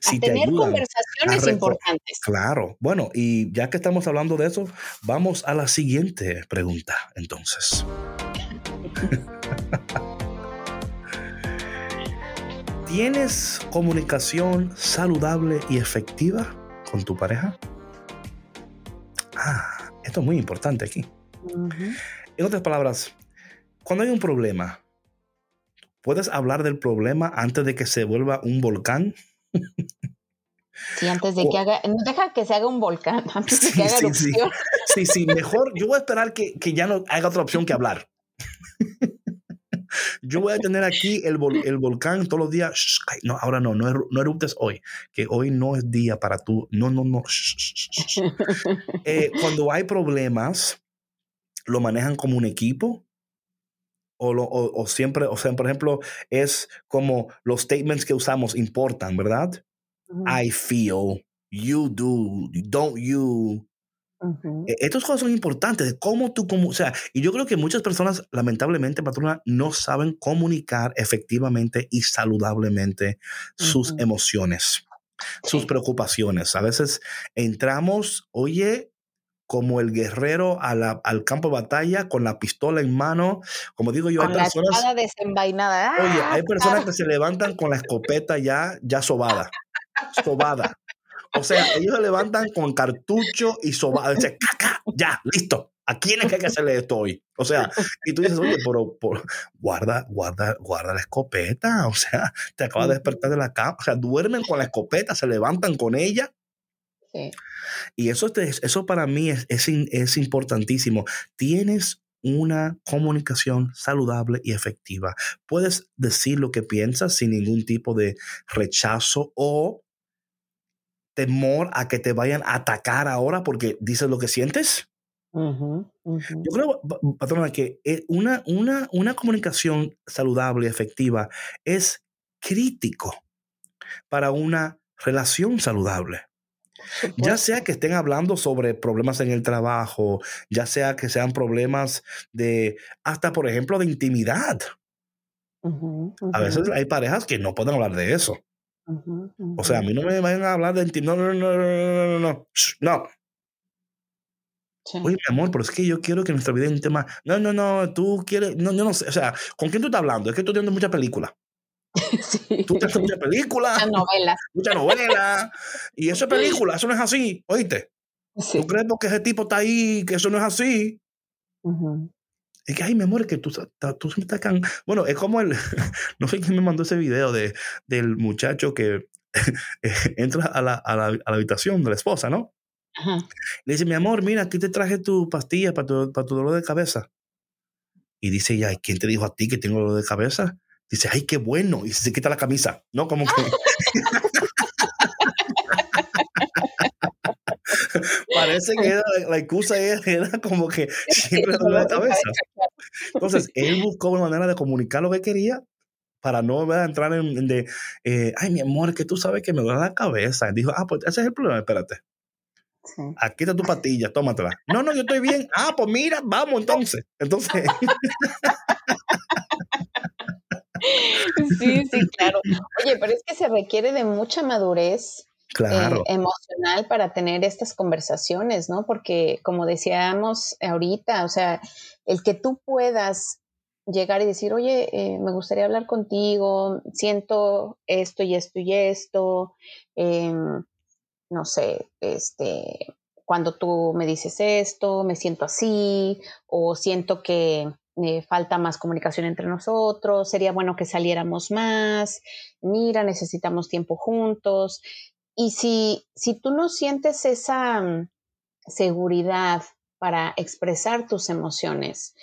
Si a tener conversaciones importantes. Claro. Bueno, y ya que estamos hablando de eso, vamos a la siguiente pregunta, entonces. ¿Tienes comunicación saludable y efectiva con tu pareja? Ah, esto es muy importante aquí. En otras palabras, cuando hay un problema, ¿puedes hablar del problema antes de que se vuelva un volcán? Sí, antes de que haga, no deja que se haga un volcán, antes de que haga sí, erupción. Sí. sí, mejor, yo voy a esperar que, que ya no haga otra opción que hablar. Yo voy a tener aquí el, el volcán todos los días. no, ahora no, no, no eruptes hoy, que hoy no es día para tú. No, no, no. Eh, cuando hay problemas, lo manejan como un equipo. O, lo, o, siempre, o sea, por ejemplo, es como los statements que usamos importan, ¿verdad? I feel, you do, don't you, e, Estas cosas son importantes, de cómo tú, como, o sea, y yo creo que muchas personas, lamentablemente, patrona, no saben comunicar efectivamente y saludablemente sus emociones, sus preocupaciones. A veces entramos, oye, como el guerrero al campo de batalla con la pistola en mano. Como digo yo, hay personas. desenvainada. Oye, hay personas que se levantan con la escopeta ya, ya sobada. sobada. O sea, ellos se levantan con cartucho y sobada. Dice, ya, listo. ¿A quién es que hay que hacerle esto hoy? O sea, y tú dices, oye, pero, guarda, guarda, guarda la escopeta. O sea, te acabas de despertar de la cama. O sea, duermen con la escopeta, se levantan con ella. Sí. Y eso, eso para mí es, es, es importantísimo. Tienes una comunicación saludable y efectiva. Puedes decir lo que piensas sin ningún tipo de rechazo o temor a que te vayan a atacar ahora porque dices lo que sientes? Yo creo, patrona, que eh, una, una, una comunicación saludable y efectiva es crítico para una relación saludable. Ya sea que estén hablando sobre problemas en el trabajo, ya sea que sean problemas de, hasta por ejemplo, de intimidad. A veces hay parejas que no pueden hablar de eso. O sea, a mí no me vayan a hablar de intimidad. No, no, no, no, no, no, no. Oye, mi amor, pero es que yo quiero que nuestra vida íntima. No, no, no, tú quieres. No, yo no sé. O sea, ¿con quién tú estás hablando? Es que tú estás viendo mucha película. Sí. Tú estás mucha película. Mucha novela. Mucha novela. y eso es película, eso no es así, oíste. ¿Tú crees que ese tipo está ahí, que eso no es así? Es que, ay, mi amor, que tú, tú me estás can... Bueno, es como el. no sé quién me mandó ese video de, del muchacho que entra a la, a, la, a la, habitación de la esposa, ¿no? Le dice, mi amor, mira, aquí te traje tu pastilla para tu, para tu dolor de cabeza. Y dice, ya, ¿quién te dijo a ti que tengo dolor de cabeza? Dice, ay, qué bueno. Y se quita la camisa, ¿no? Como que. Parece que la excusa era, como que siempre dolor de cabeza. Entonces, él buscó una manera de comunicar lo que quería para no entrar en, de, eh, ay, mi amor, que tú sabes que me duele la cabeza. dijo, ah, pues ese es el problema, espérate. Aquí está tu patilla, tómatela. No, no, yo estoy bien. Ah, pues mira, vamos entonces. Entonces. sí, sí, claro. Oye, pero es que se requiere de mucha madurez eh, emocional para tener estas conversaciones, ¿no? Porque como decíamos ahorita, o sea, el que tú puedas llegar y decir, oye, eh, me gustaría hablar contigo, siento esto y esto y esto, em, no sé, este, cuando tú me dices esto, me siento así, o siento que me falta más comunicación entre nosotros, sería bueno que saliéramos más, mira, necesitamos tiempo juntos. Y si, si tú no sientes esa mm, seguridad para expresar tus emociones,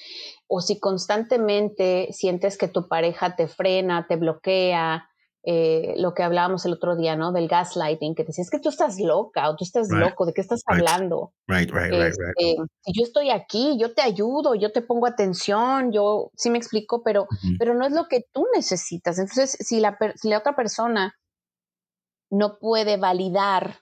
o si constantemente sientes que tu pareja te frena, te bloquea, eh, lo que hablábamos el otro día, ¿no? Del gaslighting, que te decías que tú estás loca o tú estás loco, ¿de qué estás hablando? Right, right, right, este, yo estoy aquí, yo te ayudo, yo te pongo atención, yo sí me explico, pero, pero no es lo que tú necesitas. Entonces, si la, si la otra persona no puede validar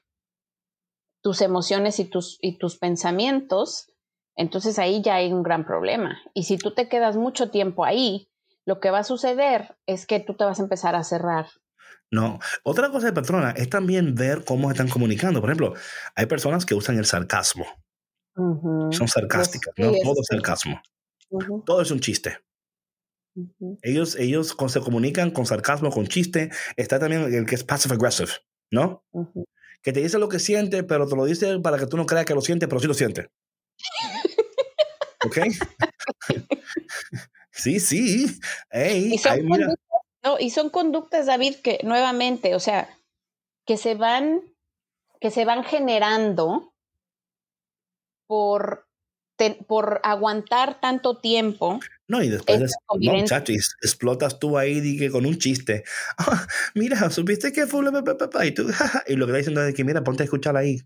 tus emociones y tus, y tus pensamientos, entonces ahí ya hay un gran problema. Y si tú te quedas mucho tiempo ahí, lo que va a suceder es que tú te vas a empezar a cerrar. No, otra cosa de patrona es también ver cómo están comunicando. Por ejemplo, hay personas que usan el sarcasmo. Son sarcásticas, ¿no? Todo es sarcasmo. Todo es un chiste. Ellos, ellos se comunican con sarcasmo, con chiste. Está también el que es passive aggressive, ¿no? Que te dice lo que siente, pero te lo dice para que tú no creas que lo siente, pero sí lo siente. ¿Ok? Sí, sí. y, son conductas, David, que nuevamente, o sea, que se van, que se van generando por, por aguantar tanto tiempo. No, y después no, explotas tú ahí que con un chiste. Ah, mira, supiste que fue y tú, y lo que está diciendo es que mira, ponte a escuchar ahí.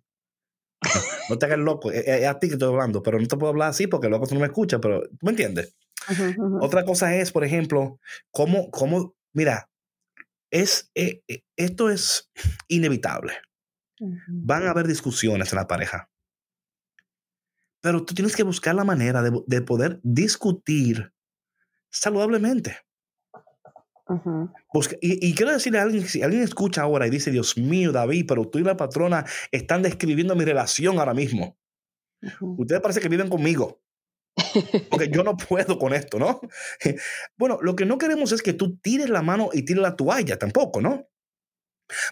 No, te hagas loco, es, a ti que estoy hablando, pero no te puedo hablar así porque luego tú no me escuchas, pero tú me entiendes. Otra cosa es, por ejemplo, cómo, cómo mira, es, eh, eh, esto es inevitable. Van a haber discusiones en la pareja. Pero tú tienes que buscar la manera de, poder discutir saludablemente. y, quiero decirle a alguien, si alguien escucha ahora y dice, Dios mío, David, pero tú y la patrona están describiendo mi relación ahora mismo. Ustedes parece que viven conmigo. Porque yo no puedo con esto, ¿no? Bueno, lo que no queremos es que tú tires la mano y tires la toalla tampoco, ¿no?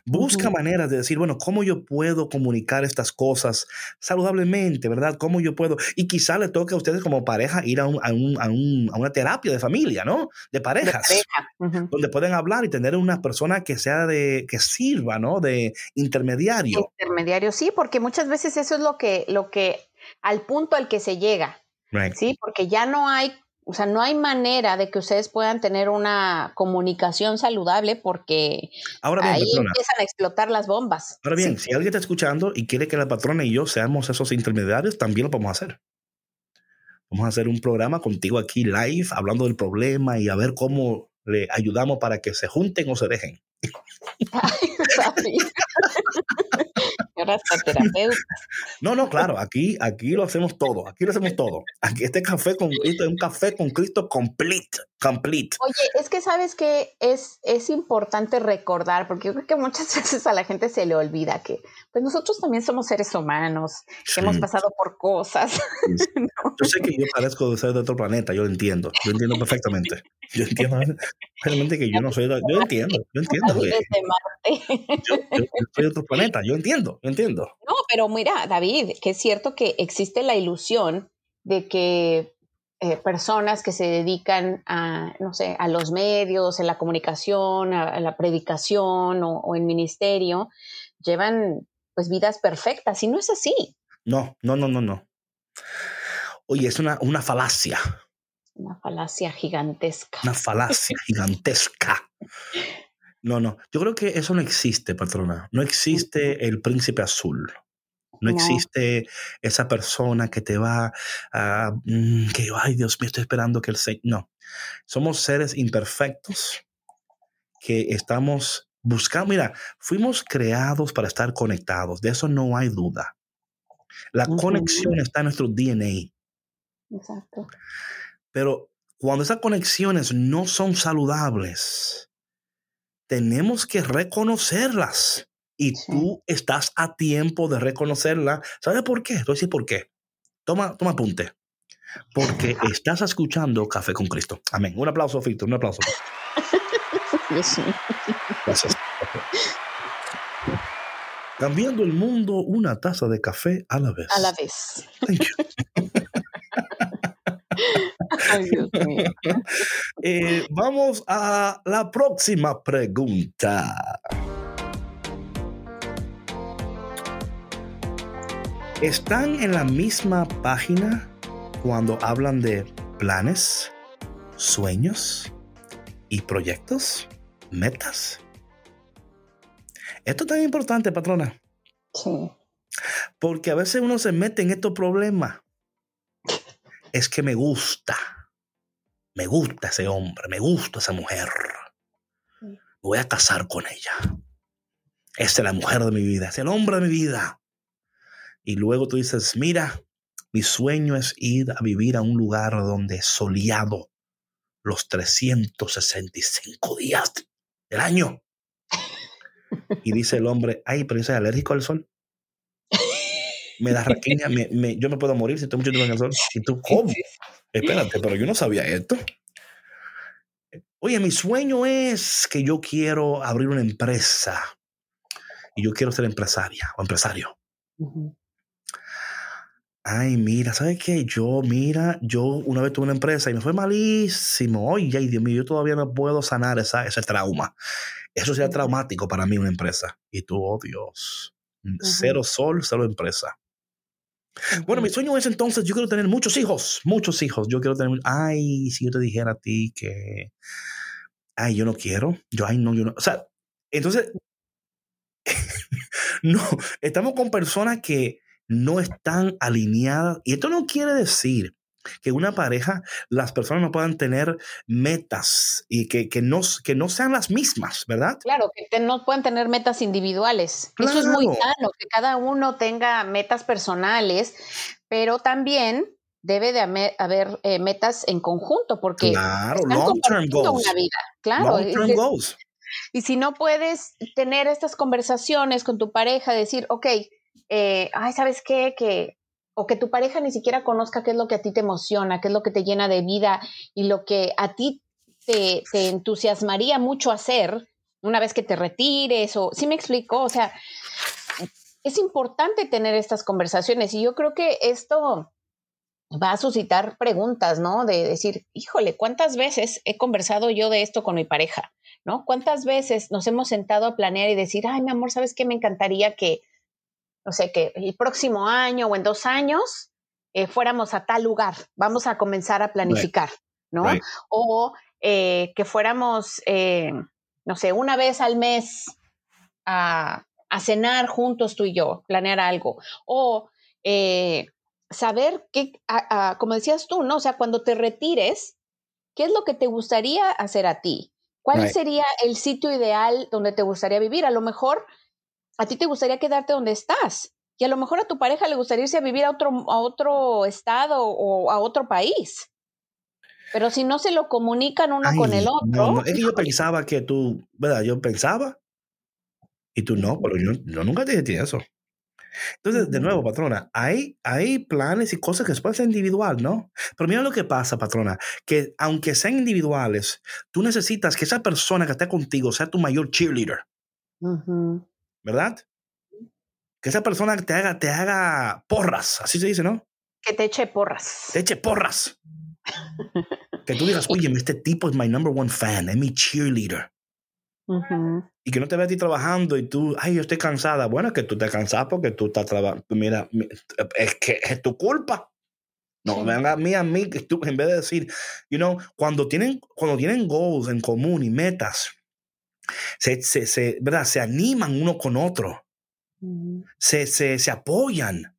Busca maneras de decir, bueno, ¿cómo yo puedo comunicar estas cosas saludablemente, verdad? ¿Cómo yo puedo? Y quizá le toque a ustedes como pareja ir a, una terapia de familia, ¿no? De parejas, donde pueden hablar y tener una persona que sea de, que sirva, ¿no? De intermediario. Intermediario, sí, porque muchas veces eso es lo que, lo que, al punto al que se llega. Sí, porque ya no hay, o sea, no hay manera de que ustedes puedan tener una comunicación saludable porque ahí empiezan a explotar las bombas. Ahora bien, si alguien está escuchando y quiere que la patrona y yo seamos esos intermediarios, también lo podemos hacer. Vamos a hacer un programa contigo aquí live, hablando del problema y a ver cómo le ayudamos para que se junten o se dejen. No, no, claro, aquí, aquí lo hacemos todo, aquí lo hacemos todo. Aquí este café con Cristo es un café con Cristo complete, complete. Oye, es que sabes que es, es importante recordar, porque yo creo que muchas veces a la gente se le olvida que pues nosotros también somos seres humanos, que hemos pasado por cosas. Yo sé que yo parezco de ser de otro planeta, yo lo entiendo, yo entiendo perfectamente. Yo entiendo realmente que yo no soy, de, yo entiendo, yo entiendo. Yo, yo, soy de otro planeta, yo entiendo, yo entiendo. No, pero mira, David, que es cierto que existe la ilusión de que eh, personas que se dedican a, no sé, a los medios, en la comunicación, a, la predicación o, en ministerio, llevan pues vidas perfectas y no es así. No, no, no, no, no. Oye, es una, una falacia. Una falacia gigantesca. Una falacia gigantesca. No, no. Yo creo que eso no existe, patrona. No existe el príncipe azul. No, existe esa persona que te va a. Mm, que, ay, Dios mío, estoy esperando que el Señor. No. Somos seres imperfectos que estamos buscando. Mira, fuimos creados para estar conectados. De eso no hay duda. La conexión está en nuestro DNA. Exacto. Pero cuando esas conexiones no son saludables, tenemos que reconocerlas. Y tú estás a tiempo de reconocerla. ¿Sabes por qué? Por qué. Toma, toma apunte. Porque estás escuchando Café con Cristo. Amén. Un aplauso, Fito. Un aplauso. Gracias. Cambiando el mundo una taza de café a la vez. A la vez. Ay, Dios mío. Eh, vamos a la próxima pregunta. ¿Están en la misma página cuando hablan de planes, sueños y proyectos, metas? Esto es tan importante, patrona, Sí. porque a veces uno se mete en estos problemas. Es que me gusta, me gusta ese hombre, me gusta esa mujer. Me voy a casar con ella. Esta es la mujer de mi vida, es el hombre de mi vida. Y luego tú dices, mira, mi sueño es ir a vivir a un lugar donde es soleado los 365 días del año. Y dice el hombre, ay, pero yo soy alérgico al sol. Me da raquiña, me- me- yo me puedo morir si estoy mucho tiempo en el sol. ¿Y tú cómo? Espérate, pero yo no sabía esto. Oye, mi sueño es que yo quiero abrir una empresa y yo quiero ser empresaria o empresario. Ay, mira, ¿sabes qué? Yo, mira, yo una vez tuve una empresa y me fue malísimo. Oye, ay, Dios mío, yo todavía no puedo sanar esa, ese trauma. Eso sería traumático para mí, una empresa. Y tú, oh Dios, cero sol, cero empresa. Bueno, mi sueño es entonces, yo quiero tener muchos hijos, muchos hijos. Yo quiero tener, ay, si yo te dijera a ti que, ay, yo no quiero, yo, ay, no, yo no. O sea, entonces, no, estamos con personas que no están alineadas. Y esto no quiere decir que una pareja, las personas no puedan tener metas y que, que, no, que no sean las mismas, ¿verdad? Claro, que te- no pueden tener metas individuales. Eso es muy Claro. sano, que cada uno tenga metas personales, pero también debe de haber eh, metas en conjunto, porque Claro, están long term goals. una vida. Claro, Long y term goals. Y si no puedes tener estas conversaciones con tu pareja, decir, ok, eh, ay, ¿sabes qué? Que, o que tu pareja ni siquiera conozca qué es lo que a ti te emociona, qué es lo que te llena de vida y lo que a ti te, entusiasmaría mucho hacer una vez que te retires, o ¿sí me explico? O sea, es importante tener estas conversaciones y yo creo que esto va a suscitar preguntas, ¿no? De decir, híjole, ¿cuántas veces he conversado yo de esto con mi pareja? ¿No? ¿Cuántas veces nos hemos sentado a planear y decir, ay, mi amor, ¿sabes qué? Me encantaría que, no sé, que el próximo año o en dos años eh, fuéramos a tal lugar. Vamos a comenzar a planificar, ¿no? Right. O eh, que fuéramos, eh, no sé, una vez al mes a, a cenar juntos tú y yo, planear algo. O saber qué, a- a- como decías tú, ¿no? O sea, cuando te retires, ¿qué es lo que te gustaría hacer a ti? ¿Cuál Right. sería el sitio ideal donde te gustaría vivir? A lo mejor a ti te gustaría quedarte donde estás y a lo mejor a tu pareja le gustaría irse a vivir a otro, a otro estado o a otro país. Pero si no se lo comunican uno Ay, con el otro, no, es que yo pensaba que tú, ¿verdad? Yo pensaba y tú no, pero yo, yo nunca te dije eso. Entonces, de nuevo, patrona, hay, hay planes y cosas que pueden ser individual, ¿no? Pero mira lo que pasa, patrona, que aunque sean individuales, tú necesitas que esa persona que esté contigo sea tu mayor cheerleader, Ujú. ¿Verdad? Que esa persona te haga, te haga porras, así se dice, ¿no? que te eche porras. Te eche porras. Que tú digas, oye, este tipo es my number one fan, es mi cheerleader. Y que no te vea a ti trabajando y tú, ay, yo estoy cansada. Bueno, es que tú te cansas porque tú estás trabajando. Mira, mi- es que es tu culpa. No, Sí. venga a mí, a mí, que tú, en vez de decir, you know, cuando tienen, cuando tienen goals en común y metas, se, se, se, ¿verdad? se animan uno con otro, se, se, se apoyan.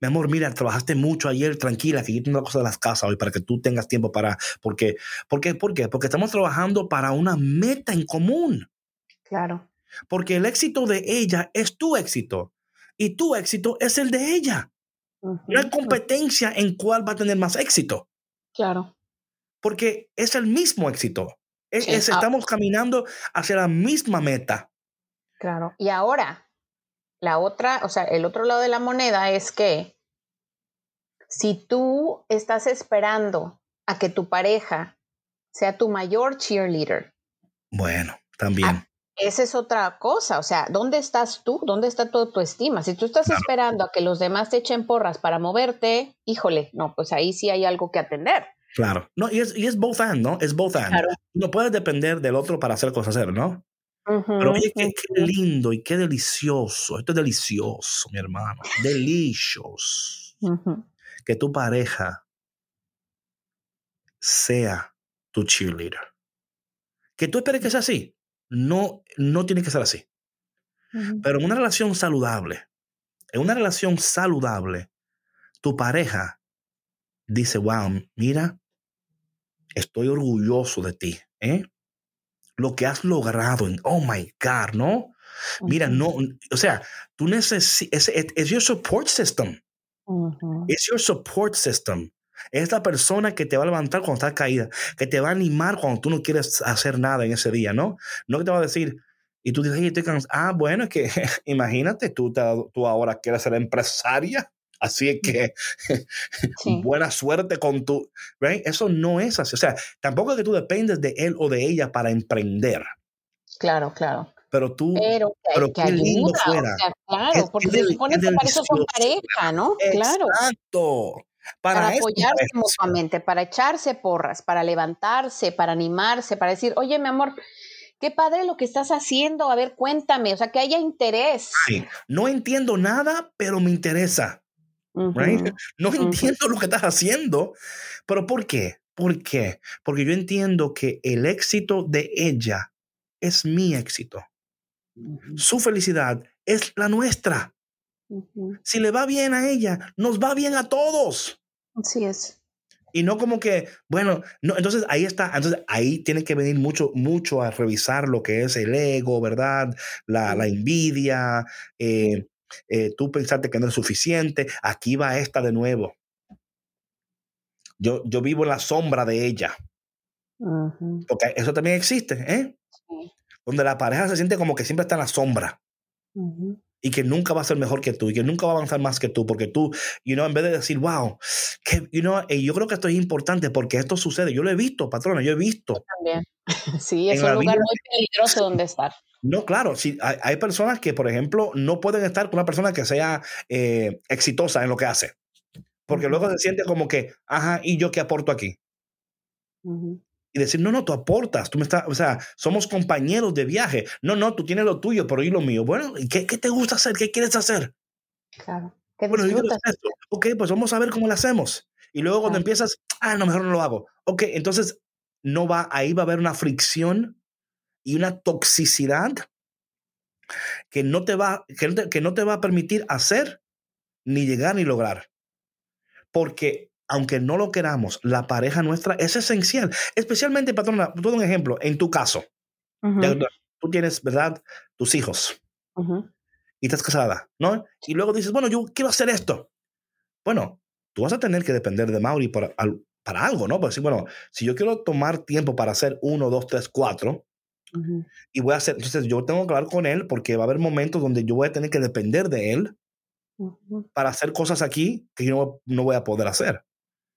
Mi amor, mira, trabajaste mucho ayer, tranquila, que yo tengo una cosa de las casas hoy para que tú tengas tiempo para, porque, ¿por qué? ¿Por qué? Porque estamos trabajando para una meta en común. Claro. Porque el éxito de ella es tu éxito y tu éxito es el de ella. No hay competencia en cuál va a tener más éxito, Claro. porque es el mismo éxito. Es- Sí. es- Ah. estamos caminando hacia la misma meta. Claro. Y ahora, la otra, o sea, el otro lado de la moneda es que si tú estás esperando a que tu pareja sea tu mayor cheerleader, Bueno, también. Esa es otra cosa. O sea, ¿dónde estás tú? ¿Dónde está tu autoestima? Si tú estás esperando a que los demás te echen porras para moverte, híjole, no, pues ahí sí hay algo que atender. Claro. No, y es, y es both and, ¿no? Es both and. No puedes depender del otro para hacer cosas, ¿no? Pero oye, qué, lindo y qué delicioso. Esto es delicioso, mi hermano. Delicioso. Que tu pareja sea tu cheerleader. Que tú esperes que sea así. No, no tiene que ser así. Pero en una relación saludable, en una relación saludable, tu pareja dice, wow, mira, estoy orgulloso de ti, ¿eh? Lo que has logrado, en, oh my God, ¿no? Mira, no, o sea, tú necesitas, es your support system. Es your support system. Es la persona que te va a levantar cuando estás caída, que te va a animar cuando tú no quieres hacer nada en ese día, ¿no? No que te va a decir, y tú dices, estoy cansado. Ah, bueno, es que imagínate, tú, tú ahora quieres ser empresaria. Así es que buena suerte con tu, right? Eso no es así. O sea, tampoco es que tú dependes de él o de ella para emprender. Claro, claro. Pero tú, pero, que, qué lindo fuera. claro, porque se supone que para eso son pareja, ¿no? Claro. Exacto. Para, para apoyarse mutuamente, para echarse porras, para levantarse, para animarse, para decir, oye, mi amor, qué padre lo que estás haciendo, a ver, cuéntame, o sea, que haya interés. Sí, no entiendo nada, pero me interesa. No entiendo lo que estás haciendo, pero ¿por qué? ¿Por qué? Porque yo entiendo que el éxito de ella es mi éxito. Su felicidad es la nuestra. Si le va bien a ella, nos va bien a todos. Así es. Y no como que, bueno, no, entonces ahí está, entonces ahí tiene que venir mucho, mucho a revisar lo que es el ego, ¿verdad? La, la envidia, eh, eh, tú pensaste que no es suficiente, aquí va esta de nuevo. Yo, yo vivo en la sombra de ella. Porque eso también existe, ¿eh? Donde la pareja se siente como que siempre está en la sombra. Y que nunca va a ser mejor que tú y que nunca va a avanzar más que tú, porque tú, you know, en vez de decir, wow, que, you know, y yo creo que esto es importante porque esto sucede. Yo lo he visto, patrona, yo he visto. también. Sí, es un lugar muy peligroso donde estar. No, claro, sí, hay, personas que, por ejemplo, no pueden estar con una persona que sea eh, exitosa en lo que hace, porque luego se siente como que, ajá, ¿y yo qué aporto aquí? Y decir, no, no, tú aportas, tú me estás, o sea, somos compañeros de viaje. No, no, tú tienes lo tuyo, pero yo lo mío. Bueno, ¿qué, qué te gusta hacer? ¿Qué quieres hacer? Claro. ¿Qué bueno, Ok, pues vamos a ver cómo lo hacemos. Y luego cuando empiezas, ah, no, mejor no lo hago. Ok, entonces no va, ahí va a haber una fricción y una toxicidad que no te va, que no te, va a permitir hacer ni llegar ni lograr. Porque aunque no lo queramos, la pareja nuestra es esencial. Especialmente, patrona, todo un ejemplo, en tu caso. tú tienes, ¿verdad? Tus hijos. Y estás casada, ¿no? Y luego dices, bueno, yo quiero hacer esto. Bueno, tú vas a tener que depender de Mauri para, para algo, ¿no? Porque bueno, si yo quiero tomar tiempo para hacer uno, dos, tres, cuatro, y voy a hacer, entonces yo tengo que hablar con él porque va a haber momentos donde yo voy a tener que depender de él para hacer cosas aquí que yo no, voy a poder hacer.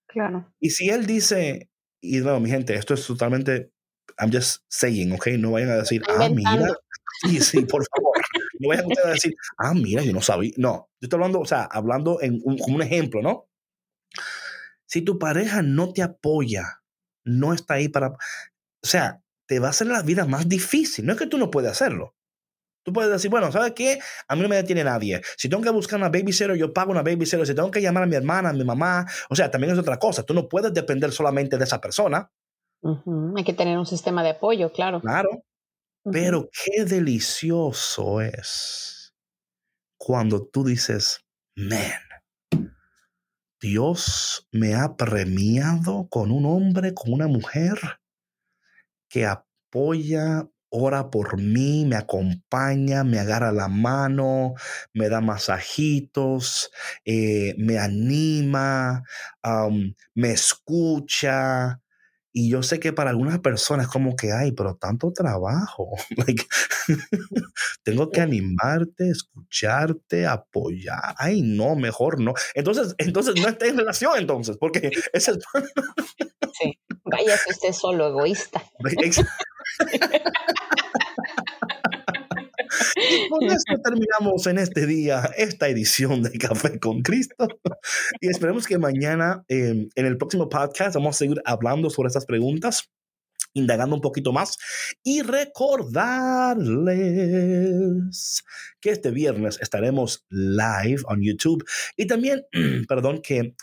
Claro. Y si él dice, y no, mi gente, esto es totalmente, I'm just saying, ¿ok? No vayan a decir, ah, mira, sí, sí, por favor. No vayan a decir, ah, mira, yo no sabía. No, yo estoy hablando, o sea, hablando en un, como un ejemplo, ¿no? Si tu pareja no te apoya, no está ahí para, o sea, te va a hacer la vida más difícil. No es que tú no puedes hacerlo. Tú puedes decir, bueno, ¿sabes qué? A mí no me detiene nadie. Si tengo que buscar una babysitter, yo pago una babysitter. Si tengo que llamar a mi hermana, a mi mamá, o sea, también es otra cosa. Tú no puedes depender solamente de esa persona. Hay que tener un sistema de apoyo, claro. Claro. Pero qué delicioso es cuando tú dices, man, Dios me ha premiado con un hombre, con una mujer que apoya, ora por mí, me acompaña, me agarra la mano, me da masajitos, eh, me anima, me escucha. Y yo sé que para algunas personas es como que, ay, pero tanto trabajo. tengo que animarte, escucharte, apoyar. Ay, no, mejor no. Entonces, entonces no esté en relación entonces, porque es el... sí. Váyase usted solo, egoísta. Y con esto terminamos en este día esta edición de Café con Cristo. Y esperemos que mañana, eh, en el próximo podcast, vamos a seguir hablando sobre estas preguntas indagando un poquito más y recordarles que este viernes estaremos live on YouTube y también, perdón, que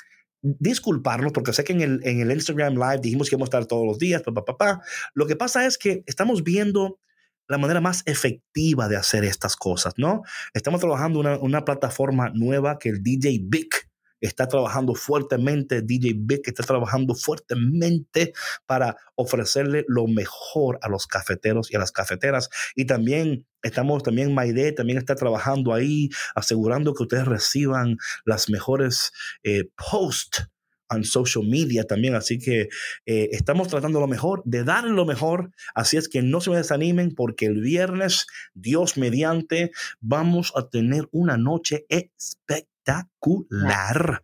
disculparnos porque sé que en el, en el Instagram Live dijimos que íbamos a estar todos los días, papá, papá. Lo que pasa es que estamos viendo la manera más efectiva de hacer estas cosas, ¿no? Estamos trabajando una, una plataforma nueva que el DJ Vic está trabajando fuertemente, DJ Vic está trabajando fuertemente para ofrecerle lo mejor a los cafeteros y a las cafeteras. Y también estamos, también Maide también está trabajando ahí, asegurando que ustedes reciban las mejores eh, posts en social media también. Así que eh, estamos tratando lo mejor, de dar lo mejor. Así es que no se me desanimen porque el viernes, Dios mediante, vamos a tener una noche espectacular.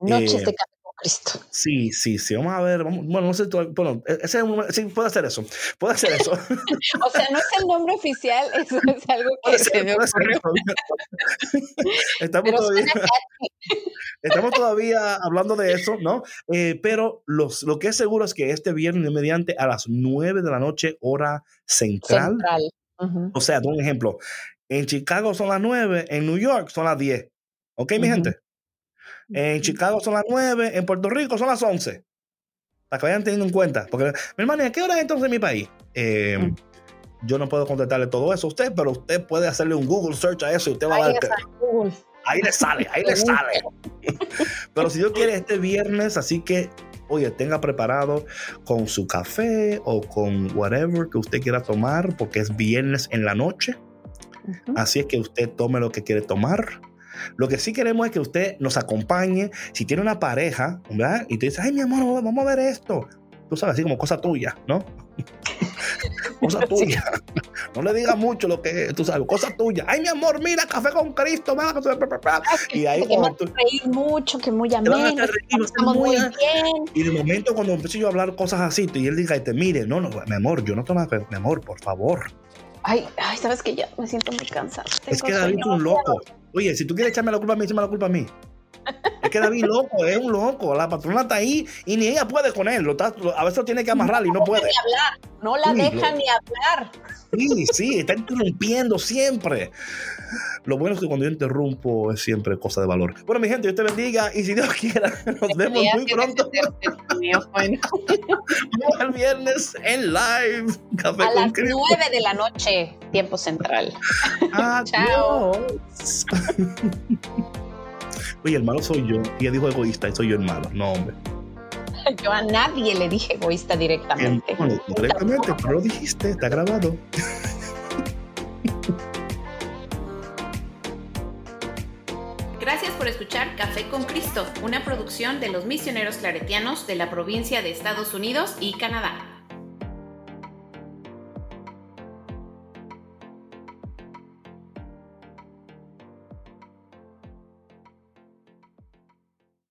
Noches eh, de Cristo. Sí, sí, sí. Vamos a ver. bueno, no sé. Bueno, e, ese, sí, puede hacer eso. Puede hacer eso. o sea, no es el nombre oficial, eso es algo que se me todavía, estamos todavía hablando de eso, ¿no? Eh, pero los, lo que es seguro es que este viernes, mediante a las 9 de la noche, hora central. central. O sea, un ejemplo. En Chicago son las 9, en New York son las 10. ¿Ok, mi gente? En Chicago son las 9, en Puerto Rico son las 11. Para que vayan teniendo en cuenta. Porque, mi hermano, ¿a qué hora es entonces en mi país? Eh, mm. Yo no puedo contestarle todo eso a usted, pero usted puede hacerle un Google search a eso y usted va a ver. Ahí le sale, ahí le sale. pero si Dios quiere este viernes, así que oye, tenga preparado con su café o con whatever que usted quiera tomar, porque es viernes en la noche. Así es que usted tome lo que quiere tomar. Lo que sí queremos es que usted nos acompañe. Si tiene una pareja, ¿verdad? Y te dice, ay, mi amor, vamos a ver esto. Tú sabes, así como cosa tuya, ¿no? cosa tuya. No le digas mucho lo que tú sabes, cosa tuya. Ay, mi amor, mira, café con Cristo. Y ahí que cuando tú, reír mucho, que muy ameno, estamos muy bien. Y de momento cuando empiezo yo a hablar cosas así, y él diga, te mire, no, no, mi amor, yo no tomo, mi amor, por favor. Ay, ay, sabes que ya me siento muy cansada. Es que David es un loco. Oye, si tú quieres echarme la culpa a mí, échame la culpa a mí. Es que David loco, es un loco. La patrona está ahí y ni ella puede con él. a veces lo tiene que amarrar y no puede. Ni hablar. No la deja ni hablar. Sí, sí, está interrumpiendo siempre. Lo bueno es que cuando yo interrumpo es siempre cosa de valor. Bueno, mi gente, Dios te bendiga y si Dios quiera, nos vemos muy pronto. el viernes en live. Café a las nueve de la noche, tiempo central. Chao. Oye, el malo soy yo. Y ella dijo egoísta y soy yo el malo. No, hombre. Yo a nadie le dije egoísta directamente. Bueno, directamente, pero lo dijiste, está grabado. Gracias por escuchar Café con Cristo, una producción de los misioneros claretianos de la provincia de Estados Unidos y Canadá.